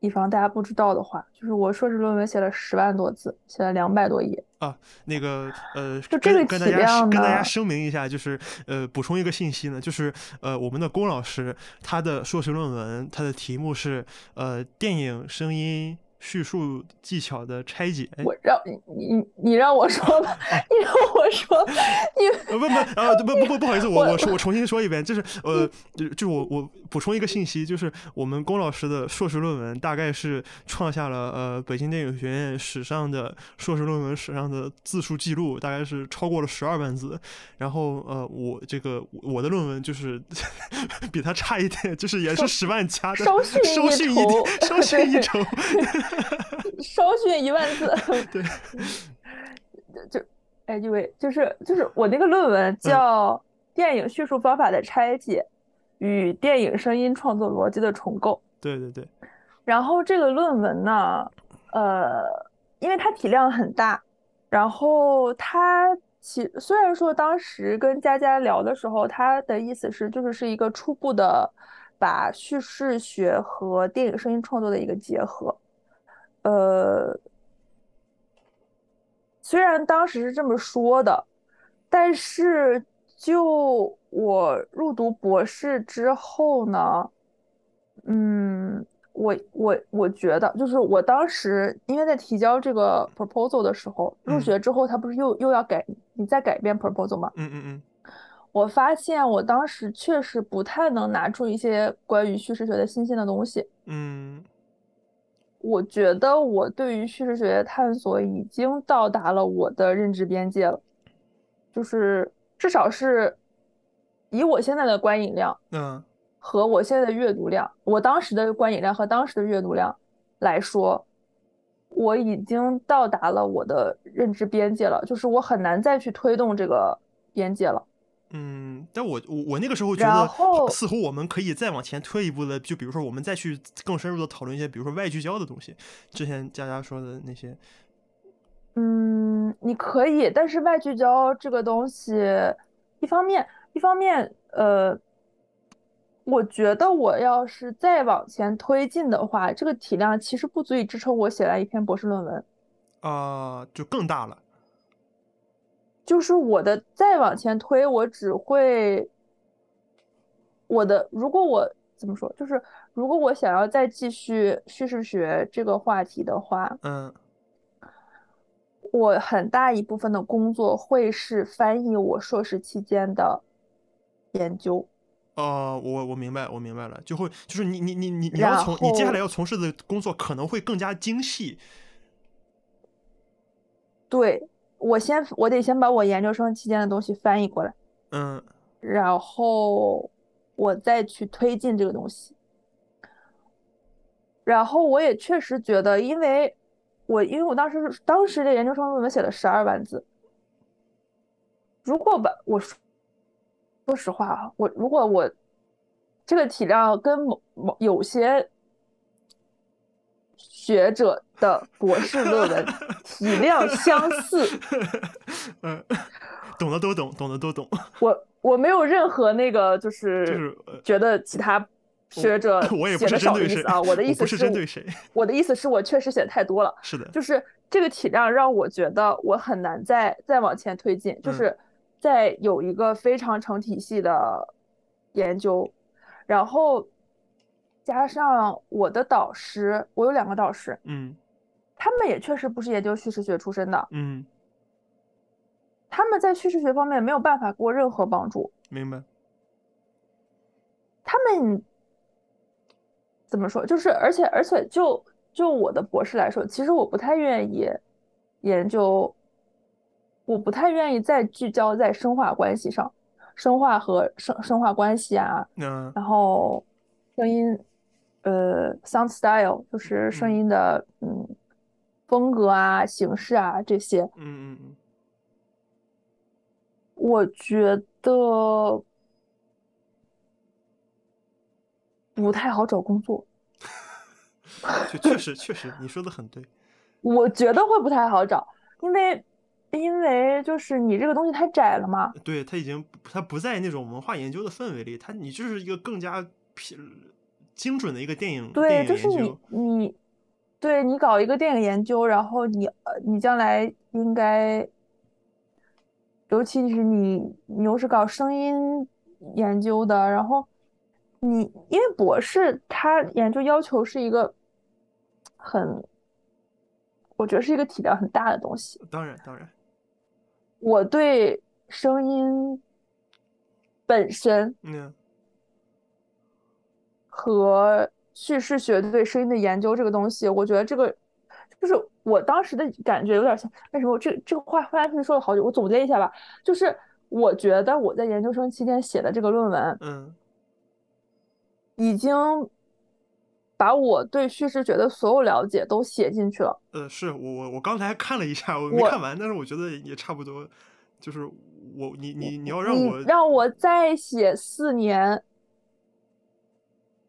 以防大家不知道的话，就是我硕士论文写了十万多字，写了两百多页。啊，那个呃，就这个跟大家跟大家声明一下，就是呃，补充一个信息呢，就是呃，我们的龚老师他的硕士论文，他的题目是呃电影声音叙述技巧的拆解。我让你你你让我说吧，你让我说，你呃不不啊不不不不好意思，我我我说我重新说一遍，就是呃就就我我补充一个信息，就是我们龚老师的硕士论文大概是创下了呃北京电影学院史上的硕士论文史上的字数记录，大概是超过了十二万字。然后呃我这个我的论文就是 比他差一点，就是也是十万加的，稍逊一筹稍逊一对筹。稍逊一万字。对，就 anyway，就是就是我那个论文嗯叫《电影叙述方法的拆解与电影声音创作逻辑的重构》。对对对，然后这个论文呢，呃，因为它体量很大，然后它其虽然说当时跟佳佳聊的时候，他的意思是就是是一个初步的把叙事学和电影声音创作的一个结合，呃，虽然当时是这么说的，但是就我入读博士之后呢。嗯，我我我觉得，就是我当时因为在提交这个 proposal 的时候，入嗯学之后，他不是又又要改，你再改变 proposal 吗？嗯嗯嗯我发现我当时确实不太能拿出一些关于叙事学的新鲜的东西。嗯我觉得我对于叙事学的探索已经到达了我的认知边界了，就是至少是以我现在的观影量。嗯和我现在的阅读量，我当时的观影量和当时的阅读量来说，我已经到达了我的认知边界了，就是我很难再去推动这个边界了。嗯，但我我我那个时候觉得，似乎我们可以再往前推一步的，就比如说我们再去更深入的讨论一些，比如说外聚焦的东西。之前佳佳说的那些，嗯，你可以，但是外聚焦这个东西，一方面，一方面，呃，我觉得我要是再往前推进的话，这个体量其实不足以支撑我写来一篇博士论文。啊、就更大了。就是我的再往前推，我只会我的，如果我怎么说，就是如果我想要再继续叙事学这个话题的话，嗯我很大一部分的工作会是翻译我硕士期间的研究。哦、我我明白，我明白了，就会就是你你你你你要从你接下来要从事的工作可能会更加精细。对，我先我得先把我研究生期间的东西翻译过来，嗯然后我再去推进这个东西。然后我也确实觉得，因为我因为我当时当时的研究生论文写了十二万字，如果把我说说实话啊，我如果我这个体量跟某某有些学者的博士论文 体量相似，嗯，懂的都懂，懂的都懂。我我没有任何那个就就是觉得其他学者写的少的意思啊，我的意思不是针对谁。我的意思是我确实写的太多了，是的，就是这个体量让我觉得我很难再再往前推进，就嗯是在有一个非常成体系的研究，然后加上我的导师，我有两个导师，嗯他们也确实不是研究叙事学出身的，嗯，他们在叙事学方面没有办法给我任何帮助。明白。他们怎么说？就是而且而且就就我的博士来说，其实我不太愿意研究，我不太愿意再聚焦在生化关系上，生化和生生化关系啊，嗯然后声音，呃，sound style 就是声嗯音的嗯风格啊、形式啊这些，嗯嗯嗯，我觉得不太好找工作。确确实确实，你说的很对。我觉得会不太好找，因为因为就是你这个东西太窄了嘛。对他已经他不在那种文化研究的氛围里，他你就是一个更加偏精准的一个电影对，影就是你。你，对你搞一个电影研究，然后你呃你将来应该，尤其是你你又是搞声音研究的，然后你因为博士他研究要求是一个很，我觉得是一个体量很大的东西。当然当然，我对声音本身嗯和叙事学对声音的研究这个东西，我觉得这个就是我当时的感觉有点像，为什么我这这个话翻来覆去说了好久，我总结一下吧，就是我觉得我在研究生期间写的这个论文，嗯已经把我对叙事学的所有了解都写进去了。呃，是我我我刚才看了一下，我没看完，但是我觉得也差不多。就是我你你你要让我让我再写四年，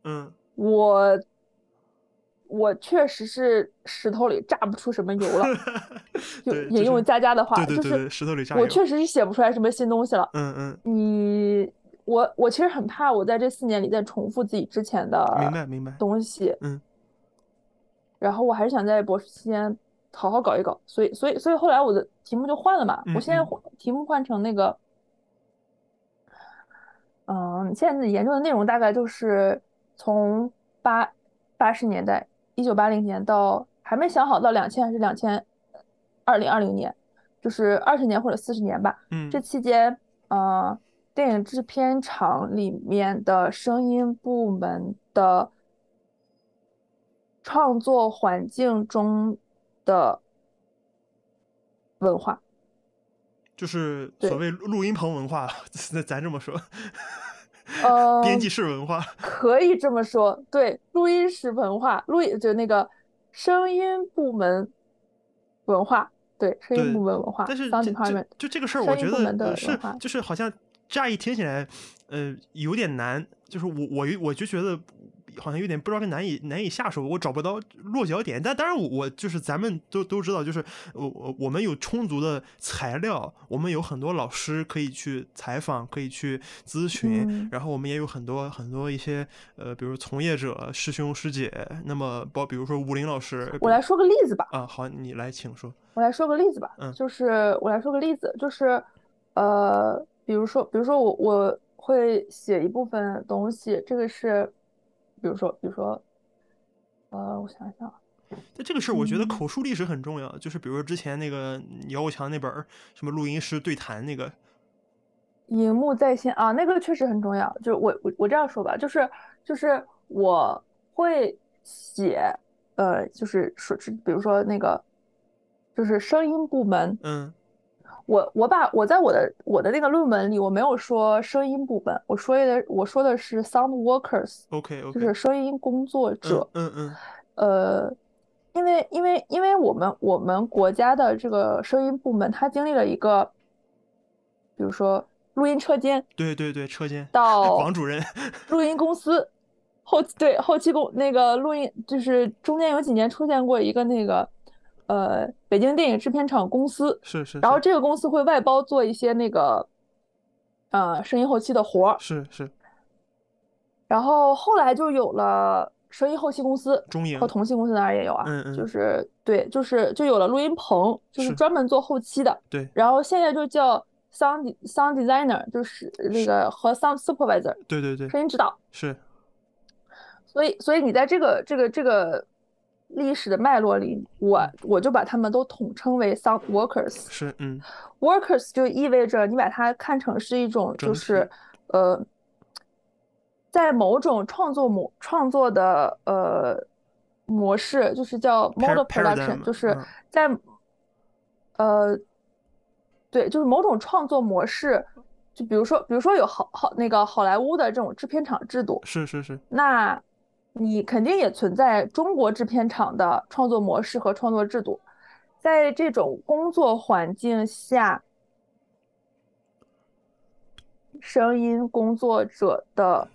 嗯我我确实是石头里榨不出什么油了。就对，引用就是佳佳的话，就是石头里榨油。我确实是写不出来什么新东西了。嗯嗯，你我我其实很怕我在这四年里再重复自己之前的明白明白。东西，嗯然后我还是想在博士期间好好搞一搞，所以所以所以后来我的题目就换了嘛，嗯我现在题目换成那个，嗯，现在研究的内容大概就是从八八十年代，一九八零年到还没想好到两千还是两千二零二零年，就是二十年或者四十年吧。嗯。这期间，呃，电影制片厂里面的声音部门的创作环境中的文化，就是所谓录音棚文化，咱咱这么说，呃，编辑室文化。可以这么说，对，录音室文化，录音就那个声音部门文化，对，声音部门文化但是当 department，这就这个事儿，我觉得是就是好像乍一听起来，呃，有点难。就是我我我就觉得好像有点不知道该难以难以下手，我找不到落脚点。但当然我，我就是咱们都都知道，就是我我我们有充足的材料，我们有很多老师可以去采访，可以去咨询，嗯然后我们也有很多很多一些呃，比如从业者师兄师姐，那么包比如说武林老师，我来说个例子吧。啊，好，你来请说。我来说个例子吧，嗯就是我来说个例子，就是呃，比如说，比如说我我会写一部分东西，这个是，比如说，比如说，呃，我想一想，但这个事儿，我觉得嗯口述历史很重要。就是比如说之前那个姚国强那本儿什么录音师对谈那个，荧幕在线啊，那个确实很重要。就是我我我这样说吧，就是就是我会写，呃，就是说，是比如说那个，就是声音部门，嗯我我把我在我的我的那个论文里，我没有说声音部分，我说的我说的是 sound workers，，OK 就是声音工作者。嗯嗯呃，因为因为因为我们我们国家的这个声音部门，它经历了一个，比如说录音车间对对对，车间到王主任，录音公司，后对后期工那个录音，就是中间有几年出现过一个那个呃北京电影制片厂公司，是是，是然后这个公司会外包做一些那个呃声音后期的活儿，是是。然后后来就有了声音后期公司中影和，同系公司当然也有啊，嗯嗯。就是对，就是就有了录音棚，就是是。专门做后期的，对。然后现在就叫 sound sound designer，就是那个和 sound supervisor 对对对，声音指导。是。所以，所以你在这个这个这个历史的脉络里，我我就把他们都统称为 sound workers。是，嗯 workers 就意味着你把它看成是一种就是呃，在某种创作模创作的呃模式，就是叫 mode of production，就是嗯在呃对，就是某种创作模式。就比如说，比如说有好好那个好莱坞的这种制片厂制度，是是是，那你肯定也存在中国制片厂的创作模式和创作制度，在这种工作环境下，声音工作者的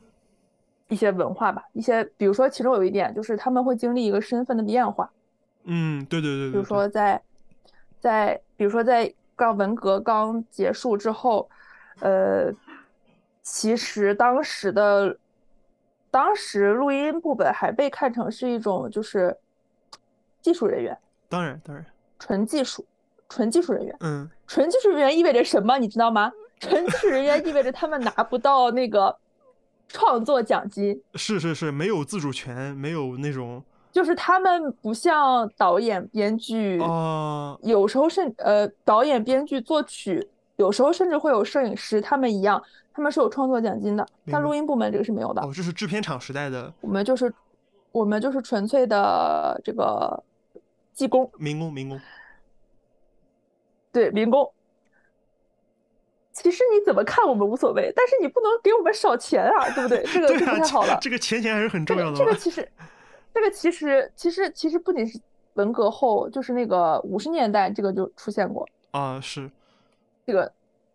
一些文化吧，一些比如说其中有一点就是他们会经历一个身份的变化，嗯对对对，比如说在在比如说在刚文革刚结束之后，呃，其实当时的当时录音部本还被看成是一种就是技术人员，当然当然，纯技术，纯技术人员。嗯，纯技术人员意味着什么？你知道吗？纯技术人员意味着他们拿不到那个创作奖金，是是是，没有自主权，没有那种就是他们不像导演、编剧，哦，有时候甚呃导演、编剧、作曲，有时候甚至会有摄影师，他们一样，他们是有创作奖金的，但录音部门这个是没有的。哦，这是制片厂时代的我们就是我们就是纯粹的这个技工，民工民工，对民工。其实你怎么看我们无所谓，但是你不能给我们少钱啊，对不对？这个啊，就不太好了。这个钱钱还是很重要的嘛。这个其实，这个其实其实其实不仅是文革后，就是那个五十年代，这个就出现过。啊，是，这个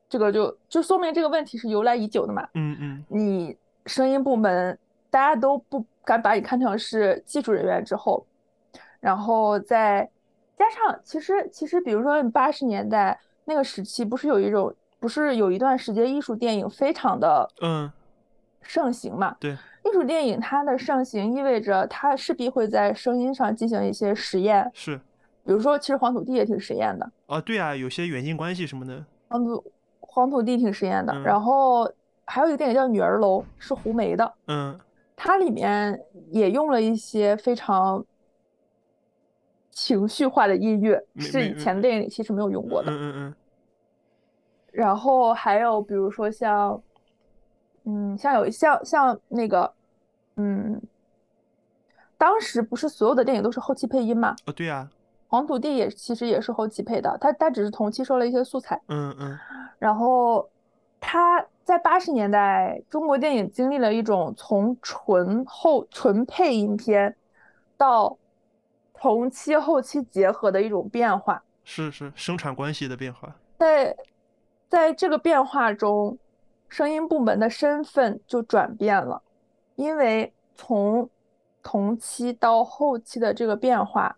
这个就就说明这个问题是由来已久的嘛。嗯嗯，你声音部门大家都不敢把你看成是技术人员之后，然后再加上其实其实比如说八十年代那个时期，不是有一种不是有一段时间艺术电影非常的嗯，盛行嘛？对，艺术电影它的盛行意味着它势必会在声音上进行一些实验，是比如说其实黄土地也挺实验的。啊，对啊，有些远近关系什么的，黄土黄土地挺实验的，嗯然后还有一个电影叫《女儿楼》，是胡梅的，嗯它里面也用了一些非常情绪化的音乐，是以前的电影里其实没有用过的。嗯嗯嗯，然后还有比如说像，嗯，像有像像那个，嗯，当时不是所有的电影都是后期配音嘛？哦，对啊，黄土地也其实也是后期配的，他他只是同期收了一些素材。嗯嗯然后他在八十年代，中国电影经历了一种从纯后纯配音片到同期后期结合的一种变化。是是生产关系的变化，在在这个变化中，声音部门的身份就转变了，因为从同期到后期的这个变化，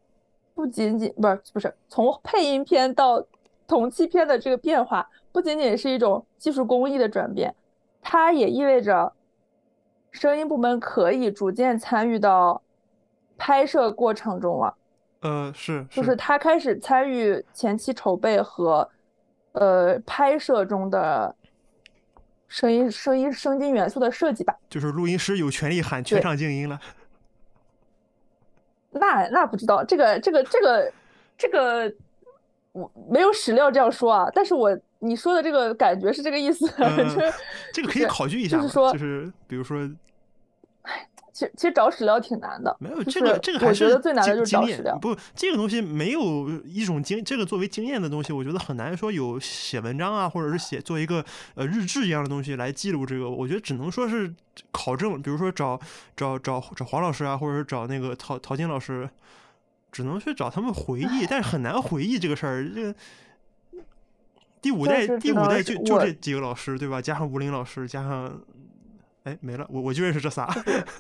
不仅仅不是不是从配音片到同期片的这个变化，不仅仅是一种技术工艺的转变，它也意味着声音部门可以逐渐参与到拍摄过程中了。呃，是就是他开始参与前期筹备和呃拍摄中的声音、声音、声音元素的设计吧。就是录音师有权利喊全场静音了，那那不知道这个这个这个这个我没有史料这样说啊，但是我你说的这个感觉是这个意思，嗯 就是这个可以考据一下嘛，就是说就是比如说其实其实找史料挺难的，没有这个，这个还我觉得最难的就是找史料。不，这个东西没有一种经，这个作为经验的东西，我觉得很难说有写文章啊，或者是写做一个呃日志一样的东西来记录这个。我觉得只能说是考证，比如说找找找找黄老师啊，或者是找那个陶陶晶老师，只能去找他们回忆，但是很难回忆这个事儿。这个第五代第五代就就这几个老师对吧？加上吴林老师，加上哎没了，我我就认识这仨。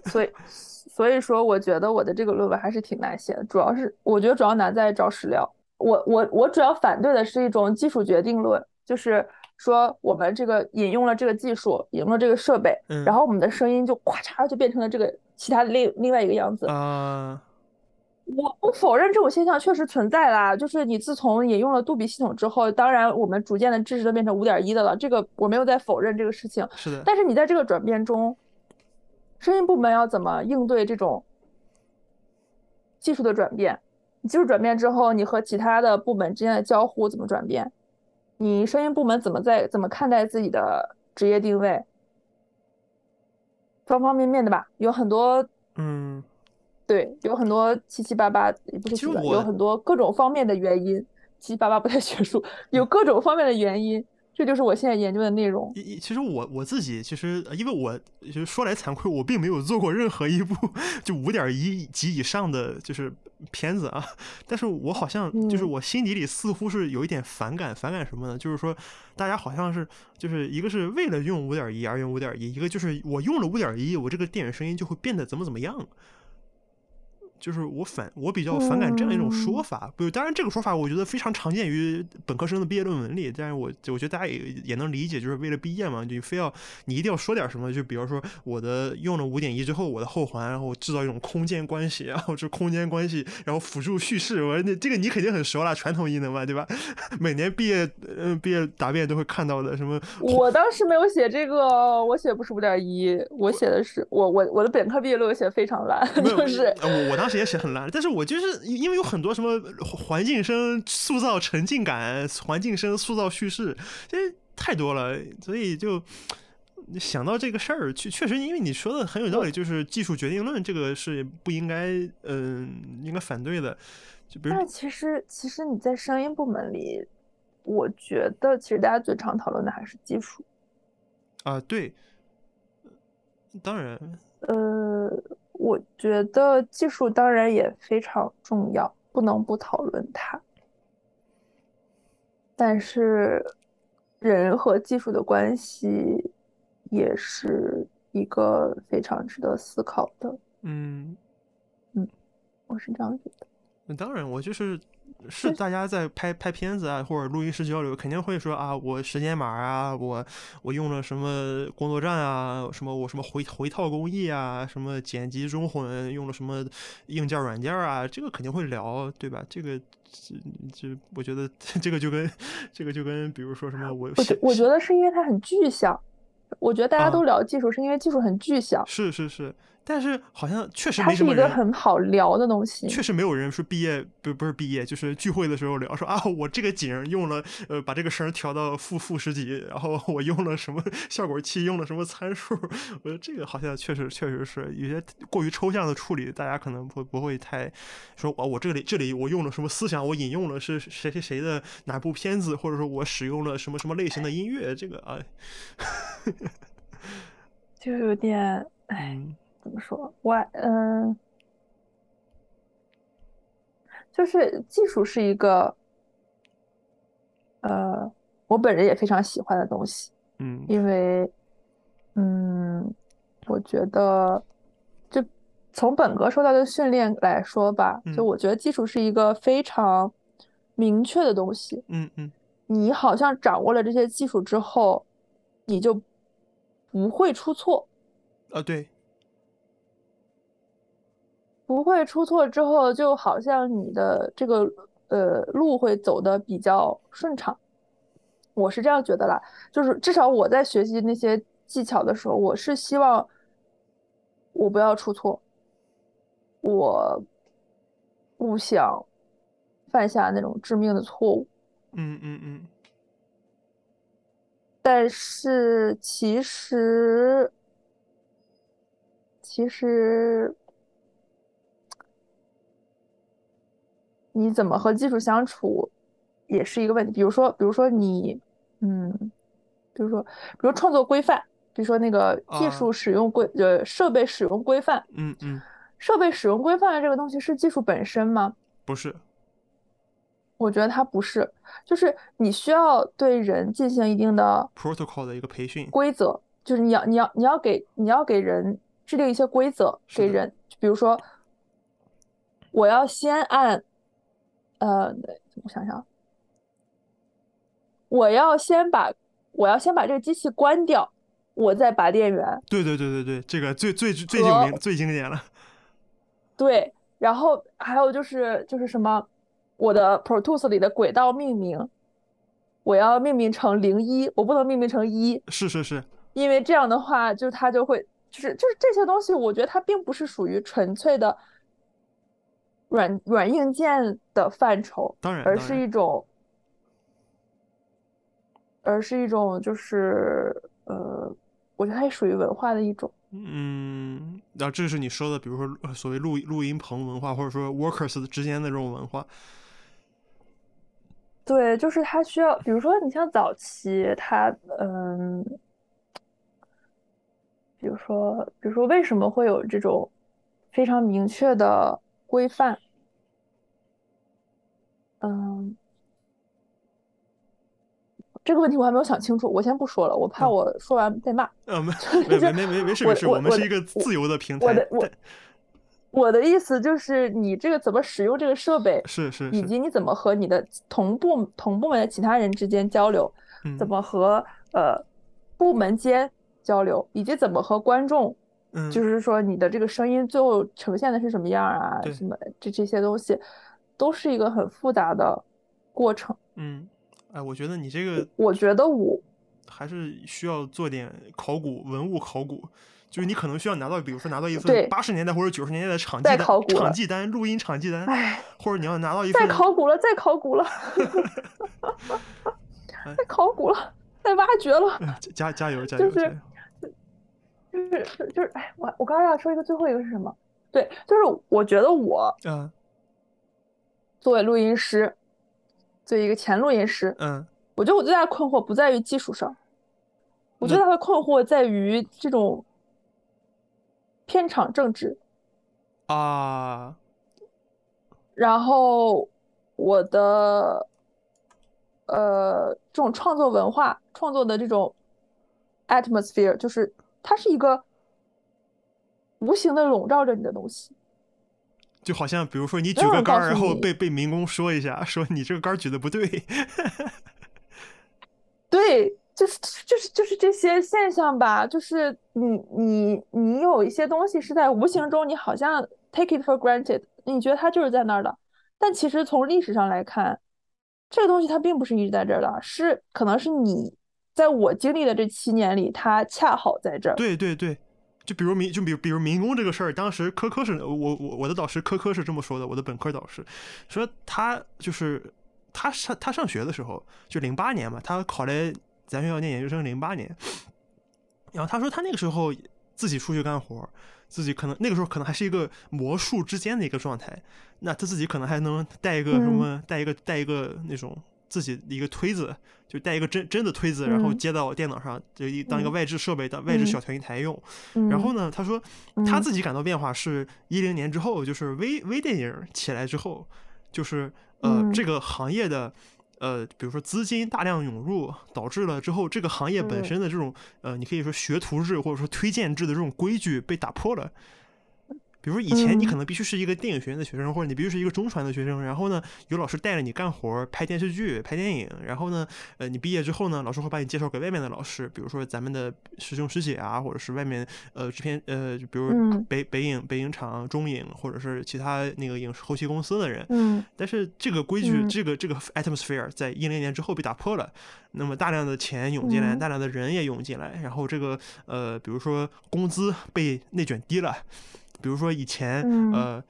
所以 所以说，我觉得我的这个论文还是挺难写的，主要是我觉得主要难在找史料。我我我主要反对的是一种技术决定论，就是说我们这个引用了这个技术，引用了这个设备，嗯然后我们的声音就咔嚓就变成了这个其他的另另外一个样子。啊、我不否认这种现象确实存在啦，就是你自从引用了杜比系统之后，当然我们逐渐的知识都变成五点一的了，这个我没有在否认这个事情。是的，但是你在这个转变中，声音部门要怎么应对这种技术的转变？你技术转变之后，你和其他的部门之间的交互怎么转变？你声音部门怎么在怎么看待自己的职业定位？方方面面的吧，有很多嗯。对，有很多七七八八，也不是七七八，其实有很多各种方面的原因。七七八八不太学术，有各种方面的原因，这就是我现在研究的内容。其实我我自己其实呃因为我就是说来惭愧，我并没有做过任何一部就五点一级以上的就是片子啊，但是我好像就是嗯我心底里似乎是有一点反感，反感什么呢？就是说大家好像是就是一个是为了用五点一而用五点一，一个就是我用了五点一，我这个电影声音就会变得怎么怎么样。就是我反我比较反感这样一种说法。不，当然这个说法我觉得非常常见于本科生的毕业论文里，但是我我觉得大家也也能理解，就是为了毕业嘛，就非要你一定要说点什么，就比如说我的用了五点一之后，我的后环，然后制造一种空间关系，然后这空间关系，然后辅助叙事。我那这个你肯定很熟了，传统艺能嘛，对吧？每年毕业嗯毕业答辩都会看到的什么。我当时没有写这个，我写不是五点一，我写的是我我我的本科毕业论文写的非常烂，就是我我当时也写很烂，但是我就是因为有很多什么环境声塑造沉浸感，环境声塑造叙事，这太多了，所以就想到这个事儿，确确实因为你说的很有道理，就是技术决定论这个是不应该嗯应该反对的，就比如。但其实其实你在声音部门里。我觉得其实大家最常讨论的还是技术啊，对，当然，呃，我觉得技术当然也非常重要，不能不讨论它。但是，人和技术的关系也是一个非常值得思考的。嗯嗯，我是这样觉得。那当然，我就是。是大家在拍拍片子啊，或者录音室交流，肯定会说啊，我时间码啊，我我用了什么工作站啊，什么我什么回回套工艺啊，什么剪辑中混用了什么硬件软件啊，这个肯定会聊，对吧？这个这这我觉得 这个就跟这个就跟比如说什么我我我觉得是因为它很具象，我觉得大家都聊技术是因为技术很具象，是是是。但是好像确实没什么人。它是一个很好聊的东西。确实没有人说毕业不不是毕业，就是聚会的时候聊说啊，我这个景用了呃把这个声调到负负十几，然后我用了什么效果器，用了什么参数。我觉得这个好像确实确实是有些过于抽象的处理，大家可能不不会太说啊，我这里这里我用了什么思想，我引用了是谁谁谁的哪部片子，或者说我使用了什么什么类型的音乐，这个啊，就有点哎。怎么说？我嗯，就是技术是一个，呃，我本人也非常喜欢的东西。嗯，因为，嗯，我觉得，就从本科受到的训练来说吧，就我觉得技术是一个非常明确的东西。嗯嗯，你好像掌握了这些技术之后，你就不会出错。啊，对。不会出错之后，就好像你的这个呃路会走的比较顺畅，我是这样觉得啦。就是至少我在学习那些技巧的时候，我是希望我不要出错，我不想犯下那种致命的错误。嗯嗯嗯。但是其实，其实。你怎么和技术相处，也是一个问题。比如说，比如说你，嗯，比如说，比如创作规范，比如说那个技术使用规，呃，设备使用规范，嗯嗯，设备使用规范这个东西是技术本身吗？不是，我觉得它不是，就是你需要对人进行一定的 protocol 的一个培训。规则，就是你要你要你要给你要给人制定一些规则，给人，比如说，我要先按。呃，我想想，我要先把我要先把这个机器关掉，我再拔电源。对对对对对，这个最最最有名、最经典了。对，然后还有就是就是什么，我的 Pro Tools 里的轨道命名，我要命名成零一，我不能命名成一。是是是，因为这样的话，就是它就会就是就是这些东西，我觉得它并不是属于纯粹的。软软硬件的范畴，当然，而是一种，而是一种，就是呃，我觉得它也属于文化的一种。嗯，那这是你说的，比如说所谓录录音棚文化，或者说 workers 之间的这种文化。对，就是它需要，比如说你像早期，它嗯，比如说，比如说为什么会有这种非常明确的。规范，嗯，这个问题我还没有想清楚，我先不说了，我怕我说完被骂。呃，没没没没没事没事，我们是一个自由的平台。我的我我的意思就是你这个怎么使用这个设备，是是，以及你怎么和你的同部同部门的其他人之间交流，怎么和呃部门间交流，以及怎么和观众，嗯，就是说你的这个声音最后呈现的是什么样啊？什么这这些东西，都是一个很复杂的过程。嗯，哎，我觉得你这个，我觉得我还是需要做点考古文物考古。就是你可能需要拿到，比如说拿到一份八十年代或者九十年代的场记单、场记单、录音场记单，或者你要拿到一份。再考古了，再考古了，再考古了，再挖掘了。加加油，加油！就是，就是就是，哎，我我刚刚要说一个最后一个是什么？对，就是我觉得我，嗯，作为录音师，作为一个前录音师，嗯，我觉得我最大的困惑不在于技术上，我最大的困惑在于这种。片场政治啊，然后我的呃这种创作文化创作的这种 atmosphere，就是它是一个无形的笼罩着你的东西，就好像比如说你举个杆儿，然后被被民工说一下，说你这个杆儿举的不对，对。就是就是就是这些现象吧，就是你你你有一些东西是在无形中，你好像 take it for granted，你觉得它就是在那儿的，但其实从历史上来看，这个东西它并不是一直在这儿的，是可能是你在我经历的这七年里，他恰好在这儿。对对对，就比如民就比如比如民工这个事儿，当时科科是我我我的导师科科是这么说的，我的本科导师说他就是他上他上学的时候就零八年嘛，他考来。咱学校念研究生，零八年，然后他说他那个时候自己出去干活，自己可能那个时候可能还是一个魔术之间的一个状态，那他自己可能还能带一个什么，带一个带一个那种自己的一个推子，就带一个真真的推子，然后接到电脑上，就一当一个外置设备，当外置小调音台用。然后呢，他说他自己感到变化是一零年之后，就是微微电影起来之后，就是呃这个行业的。呃，比如说资金大量涌入，导致了之后这个行业本身的这种呃，你可以说学徒制或者说推荐制的这种规矩被打破了。比如说以前你可能必须是一个电影学院的学生，或者你必须是一个中传的学生，然后呢有老师带着你干活，拍电视剧、拍电影，然后呢，呃，你毕业之后呢，老师会把你介绍给外面的老师，比如说咱们的师兄师姐啊，或者是外面呃制片呃，就比如北北影、北影厂、中影，或者是其他那个影视后期公司的人。嗯。但是这个规矩，这个这个 atmosphere 在一零年之后被打破了，那么大量的钱涌进来，大量的人也涌进来，然后这个呃，比如说工资被内卷低了。比如说以前，呃，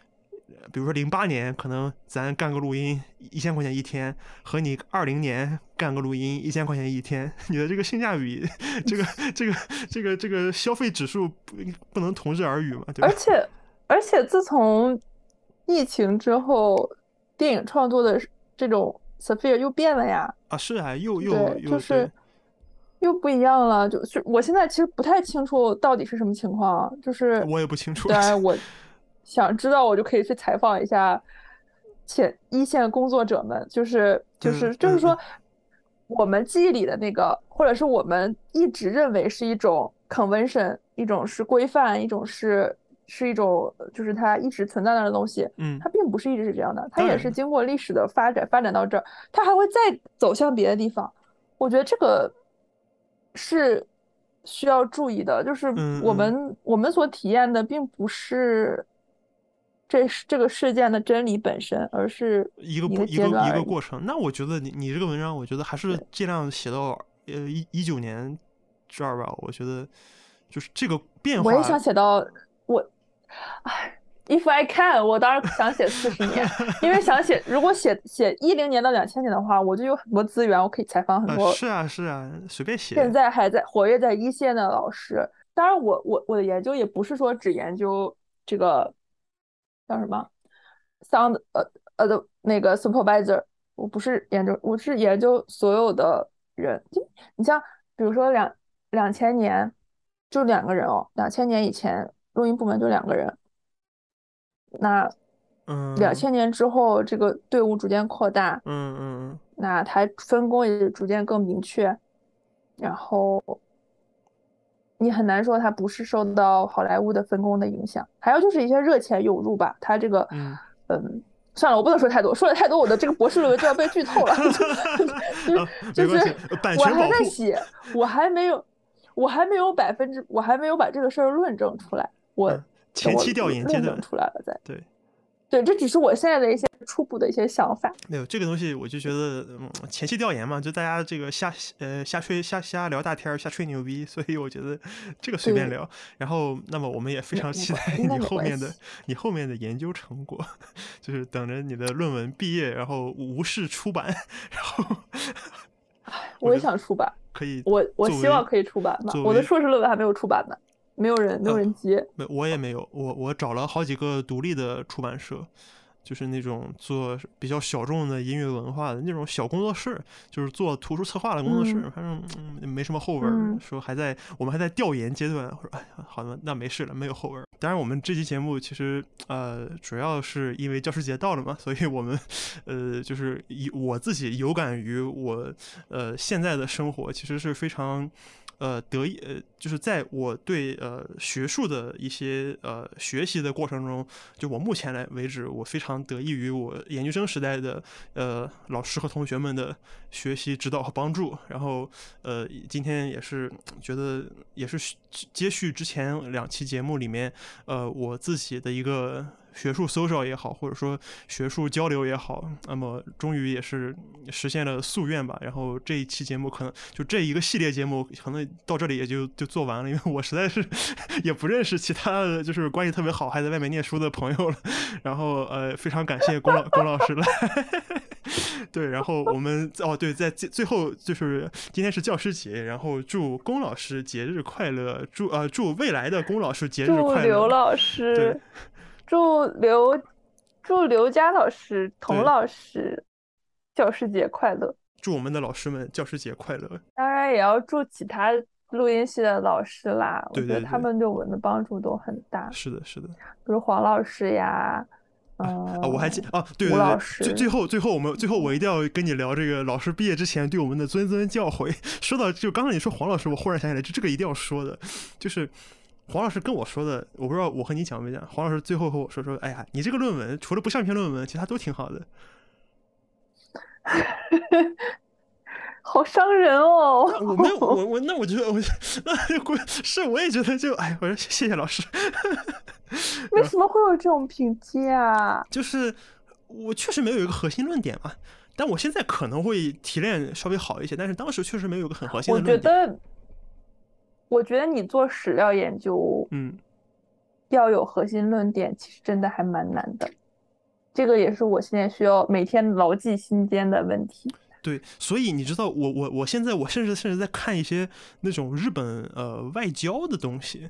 比如说零八年，可能咱干个录音一千块钱一天，和你二零年干个录音一千块钱一天，你的这个性价比，这个这个这个这个消费指数不不能同日而语嘛？对吧？而且而且自从疫情之后，电影创作的这种 sphere 又变了呀！啊，是啊，又又就是。又不一样了，就是我现在其实不太清楚到底是什么情况，就是我也不清楚。当然，我 想知道，我就可以去采访一下前一线工作者们，就是就是就是说，我们记忆里的那个，或者是我们一直认为是一种 convention，一种是规范，一种是是一种就是它一直存在那的东西，嗯，它并不是一直是这样的，它也是经过历史的发展发展到这儿，它还会再走向别的地方。我觉得这个。是需要注意的，就是我们我们所体验的并不是这这个事件的真理本身，而是一个一个一个过程。那我觉得你你这个文章，我觉得还是尽量写到呃一一九年这儿吧。我觉得就是这个变化，我也想写到我，唉。If I can，我当然想写四十年，因为想写，如果写写一零年到两千年的话，我就有很多资源，我可以采访很多。是啊，是啊，随便写。现在还在活跃在一线的老师，当然我我我的研究也不是说只研究这个叫什么 sound 呃呃的那个 supervisor，我不是研究，我是研究所有的人。你像比如说两两千年就两个人哦，两千年以前录音部门就两个人。那，嗯，两千年之后，这个队伍逐渐扩大，嗯嗯那它分工也逐渐更明确，然后，你很难说它不是受到好莱坞的分工的影响。还有就是一些热钱涌入吧，它这个嗯嗯。算了，我不能说太多，说了太多，我的这个博士论文就要被剧透了。就是我还在写，我还没有，我还没有百分之，我还没有把这个事儿论证出来。我前期调研阶段出来了，再对。对，这只是我现在的一些初步的一些想法。没有这个东西，我就觉得，嗯，前期调研嘛，就大家这个瞎呃瞎吹瞎瞎聊大天儿，瞎吹牛逼，所以我觉得 这个随便聊。然后，那么我们也非常期待你后面的你后面的研究成果，就是等着你的论文毕业，然后无视出版。然后，我也想出版，可以，我我希望可以出版嘛。我的硕士论文还没有出版呢。没有人，没有人接。没，我也没有。我我找了好几个独立的出版社，就是那种做比较小众的音乐文化的那种小工作室，就是做图书策划的工作室。反正没什么后文，说还在我们还在调研阶段。我说哎，好的，那没事了，没有后文。当然，我们这期节目其实呃，主要是因为教师节到了嘛，所以我们呃，就是以我自己有感于我呃现在的生活，其实是非常。呃，得意呃，就是在我对呃学术的一些呃学习的过程中，就我目前来为止，我非常得益于我研究生时代的呃老师和同学们的学习指导和帮助。然后呃，今天也是觉得也是接续之前两期节目里面呃我自己的一个。学术 social 也好，或者说学术交流也好，那么终于也是实现了夙愿吧。然后这一期节目可能就这一个系列节目，可能到这里也就就做完了，因为我实在是 也不认识其他的就是关系特别好还在外面念书的朋友了。然后呃，非常感谢龚老龚老师来，对，然后我们哦对，在最最后就是今天是教师节，然后祝龚老师节日快乐，祝呃祝未来的龚老师节日快乐，祝刘老师对。祝刘，祝刘佳老师、童老师教师节快乐！祝我们的老师们教师节快乐！当然也要祝其他录音系的老师啦，我觉得他们对我们的帮助都很大。是的，是的，比如黄老师呀，嗯，啊，我还记啊，对对对，最最后最后我们最后我一定要跟你聊这个老师毕业之前对我们的谆谆教诲。说到就刚刚你说黄老师，我忽然想起来，就这个一定要说的，就是。黄老师跟我说的，我不知道我和你讲没讲。黄老师最后和我说说，哎呀，你这个论文除了不像篇论文，其他都挺好的。好伤人哦！我没有，我 我那我觉得我那是我也觉得就哎，我说谢谢老师。为什么会有这种评价？就是我确实没有一个核心论点嘛，但我现在可能会提炼稍微好一些，但是当时确实没有一个很核心的论点。我觉得。我觉得你做史料研究，嗯，要有核心论点，其实真的还蛮难的。这个也是我现在需要每天牢记心间的问题。对，所以你知道，我我我现在我甚至甚至在看一些那种日本呃外交的东西。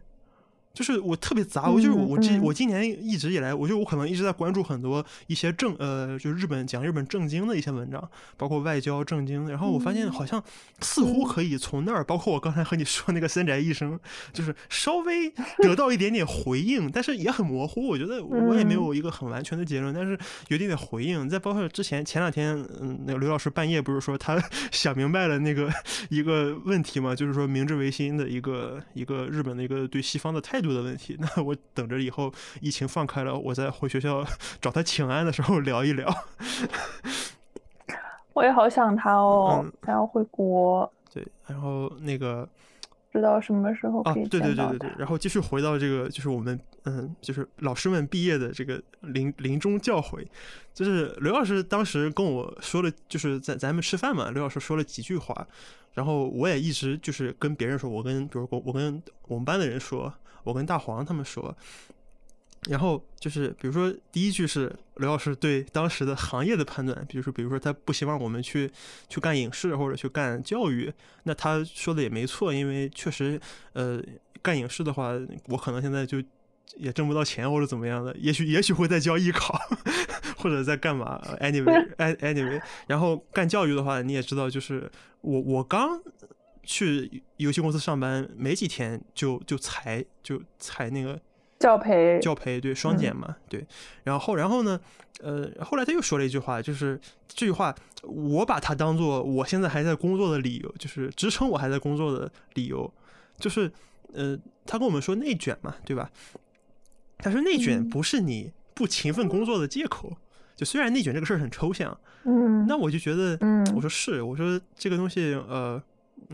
就是我特别杂，我就是我今我今年一直以来，我就我可能一直在关注很多一些正呃，就是日本讲日本正经的一些文章，包括外交正经。然后我发现好像似乎可以从那儿，包括我刚才和你说那个森宅一生，就是稍微得到一点点回应，但是也很模糊。我觉得我也没有一个很完全的结论，但是有点点回应。再包括之前前两天，嗯，那个刘老师半夜不是说他 想明白了那个一个问题嘛，就是说明治维新的一个一个日本的一个对西方的态。度的问题，那我等着以后疫情放开了，我再回学校 找他请安的时候聊一聊。我也好想他哦，他要回国。对，然后那个不知道什么时候可以对对对对对，然后继续回到这个，就是我们嗯，就是老师们毕业的这个临临终教诲，就是刘老师当时跟我说了，就是在咱们吃饭嘛，刘老师说了几句话，然后我也一直就是跟别人说，我跟比如我我跟我们班的人说。我跟大黄他们说，然后就是比如说第一句是刘老师对当时的行业的判断，比如说比如说他不希望我们去去干影视或者去干教育，那他说的也没错，因为确实呃干影视的话，我可能现在就也挣不到钱或者怎么样的，也许也许会在教艺考 或者在干嘛，anyway，anyway，然后干教育的话，你也知道，就是我我刚。去游戏公司上班没几天就就裁就裁那个教培教培对双减嘛对，然后然后呢呃后来他又说了一句话，就是这句话我把它当做我现在还在工作的理由，就是支撑我还在工作的理由，就是呃，他跟我们说内卷嘛，对吧？他说内卷不是你不勤奋工作的借口。就虽然内卷这个事儿很抽象，嗯，那我就觉得，嗯，我说是，我说这个东西，呃，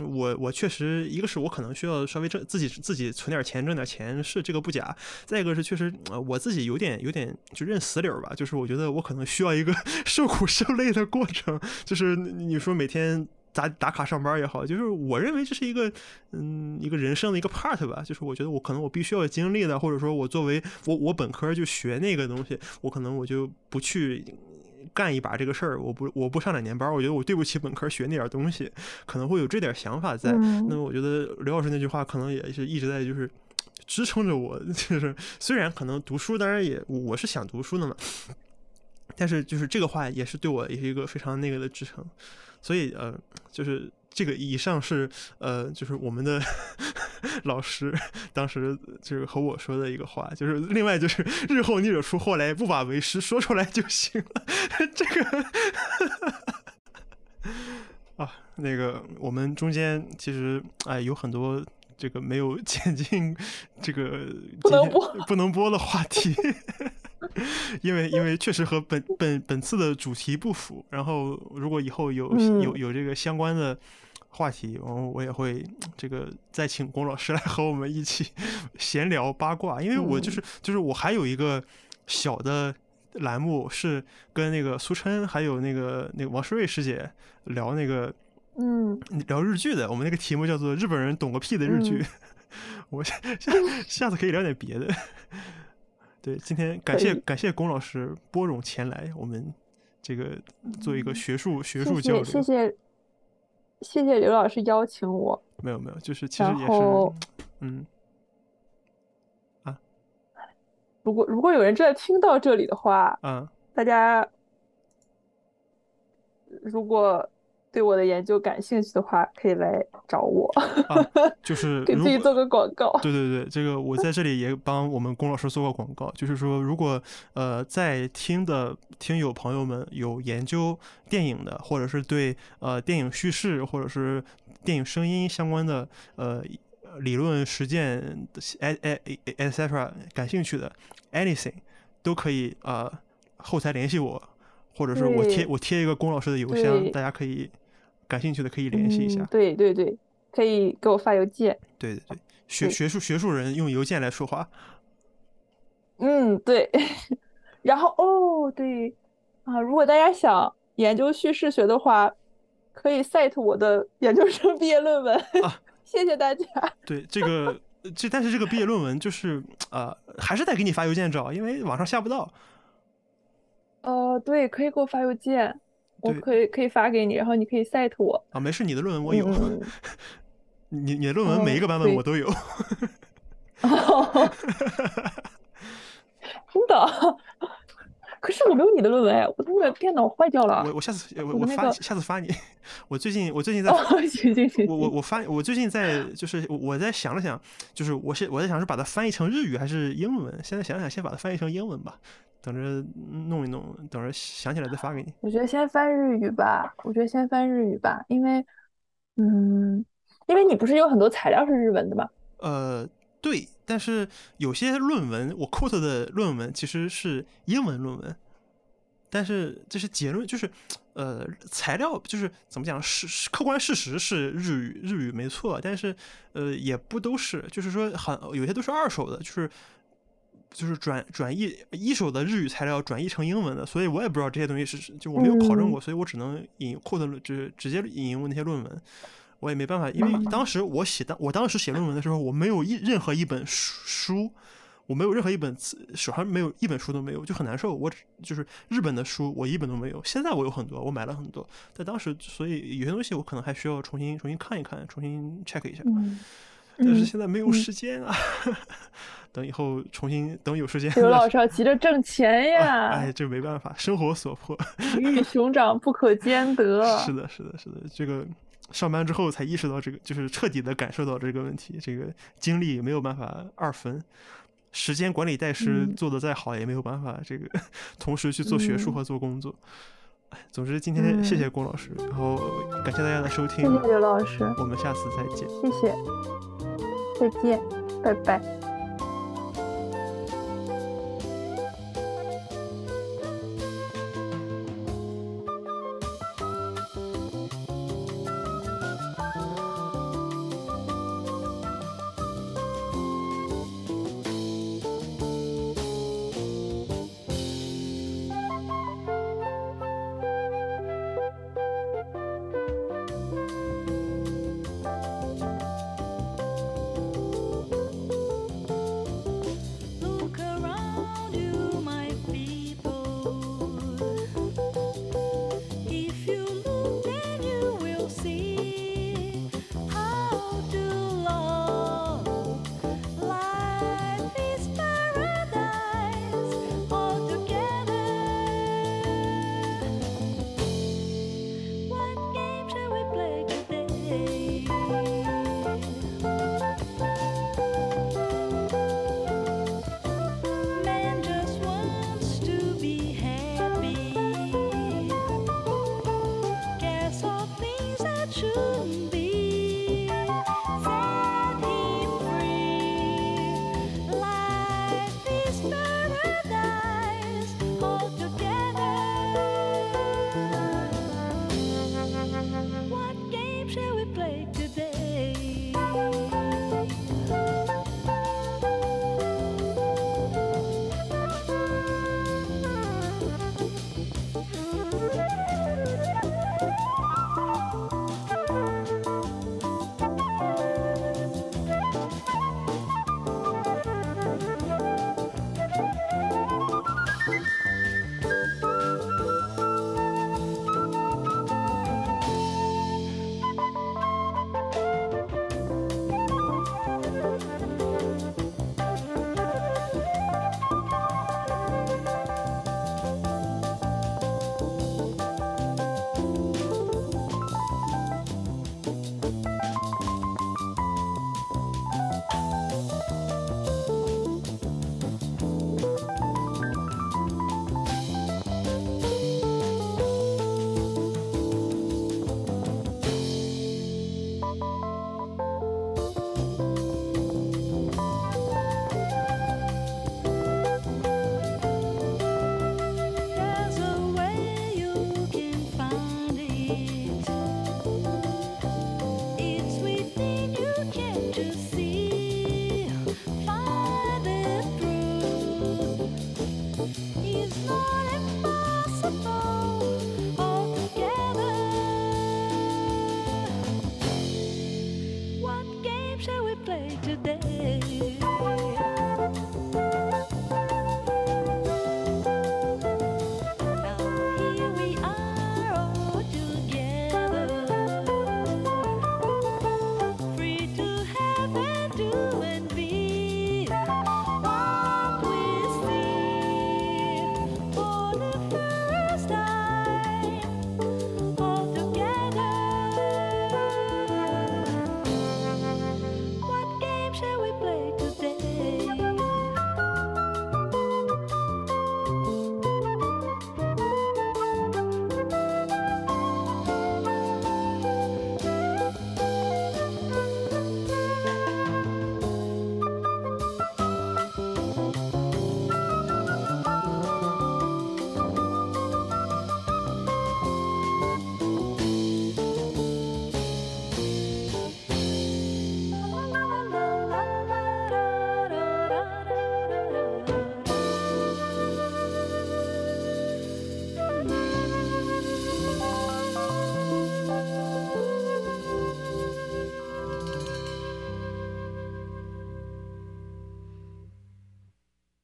我我确实一个是我可能需要稍微挣自己自己存点钱挣点钱，是这个不假。再一个是确实，我自己有点有点就认死理儿吧，就是我觉得我可能需要一个 受苦受累的过程，就是你说每天。打打卡上班也好，就是我认为这是一个，嗯，一个人生的一个 part 吧。就是我觉得我可能我必须要经历的，或者说我作为我我本科就学那个东西，我可能我就不去干一把这个事儿，我不我不上两年班，我觉得我对不起本科学那点东西，可能会有这点想法在。那么我觉得刘老师那句话可能也是一直在就是支撑着我，就是虽然可能读书，当然也我是想读书的嘛，但是就是这个话也是对我也是一个非常那个的支撑。所以呃，就是这个以上是呃，就是我们的老师当时就是和我说的一个话，就是另外就是 日后你惹出祸来，不把为师，说出来就行了。这个 啊，那个我们中间其实哎有很多这个没有剪进这个不能播不能播的话题。因为因为确实和本本本次的主题不符，然后如果以后有有有这个相关的话题，然后我也会这个再请龚老师来和我们一起闲聊八卦。因为我就是就是我还有一个小的栏目是跟那个苏琛还有那个那个王诗瑞师姐聊那个嗯聊日剧的，我们那个题目叫做“日本人懂个屁的日剧”，我下下次可以聊点别的。对，今天感谢感谢龚老师拨冗前来，我们这个做一个学术学术交流。谢谢谢谢刘老师邀请我。没有没有，就是其实也是嗯啊，如果如果有人正在听到这里的话，嗯，大家如果。对我的研究感兴趣的话，可以来找我。啊，就 是给自己做个广告。对对对，这个我在这里也帮我们龚老师做个广告。就是说，如果呃在听的听友朋友们有研究电影的，或者是对呃电影叙事或者是电影声音相关的呃理论实践哎哎 etc 感兴趣的，anything 都可以啊后台联系我，或者是我贴我贴一个龚老师的邮箱，大家可以。感兴趣的可以联系一下。对对对，可以给我发邮件。对对对，学学术学术人用邮件来说话。嗯，对。然后哦，对啊，如果大家想研究叙事学的话，可以 cite 我的研究生毕业论文。啊，谢谢大家。对这个这，但是这个毕业论文就是呃，还是得给你发邮件找，因为网上下不到。哦，对，可以给我发邮件。我可以可以发给你，然后你可以 cite 我啊，没事，你的论文我有，你你的论文每一个版本我都有，真的？可是我没有你的论文哎，我那个电脑坏掉了。我我下次我我发下次发你。我最近我最近在，行行行，我我我翻我最近在就是我在想了想，就是我是我在想是把它翻译成日语还是英文？现在想想先把它翻译成英文吧。等着弄一弄，等着想起来再发给你。我觉得先翻日语吧，我觉得先翻日语吧，因为，嗯，因为你不是有很多材料是日文的吗？呃，对，但是有些论文我 quote 的论文其实是英文论文，但是这是结论，就是呃，材料就是怎么讲，是客观事实是日语日语没错，但是呃也不都是，就是说很有些都是二手的，就是。就是转转译一手的日语材料转译成英文的，所以我也不知道这些东西是就我没有考证过，所以我只能引 quote 直直接引用那些论文，我也没办法，因为当时我写当我当时写论文的时候，我没有一任何一本书，我没有任何一本手上没有一本书都没有，就很难受。我就是日本的书，我一本都没有。现在我有很多，我买了很多，但当时，所以有些东西我可能还需要重新重新看一看，重新 check 一下。但是现在没有时间啊，等以后重新等有时间。刘 老师要急着挣钱呀！哎，这没办法，生活所迫，鱼与熊掌不可兼得。是的，是的，是的，这个上班之后才意识到这个，就是彻底的感受到这个问题，这个精力没有办法二分，时间管理代师做的再好也没有办法，这个 同时去做学术和做工作。总之今天谢谢龚老师，然后感谢大家的收听，谢谢刘老师，我们下次再见，谢谢。再见，拜拜。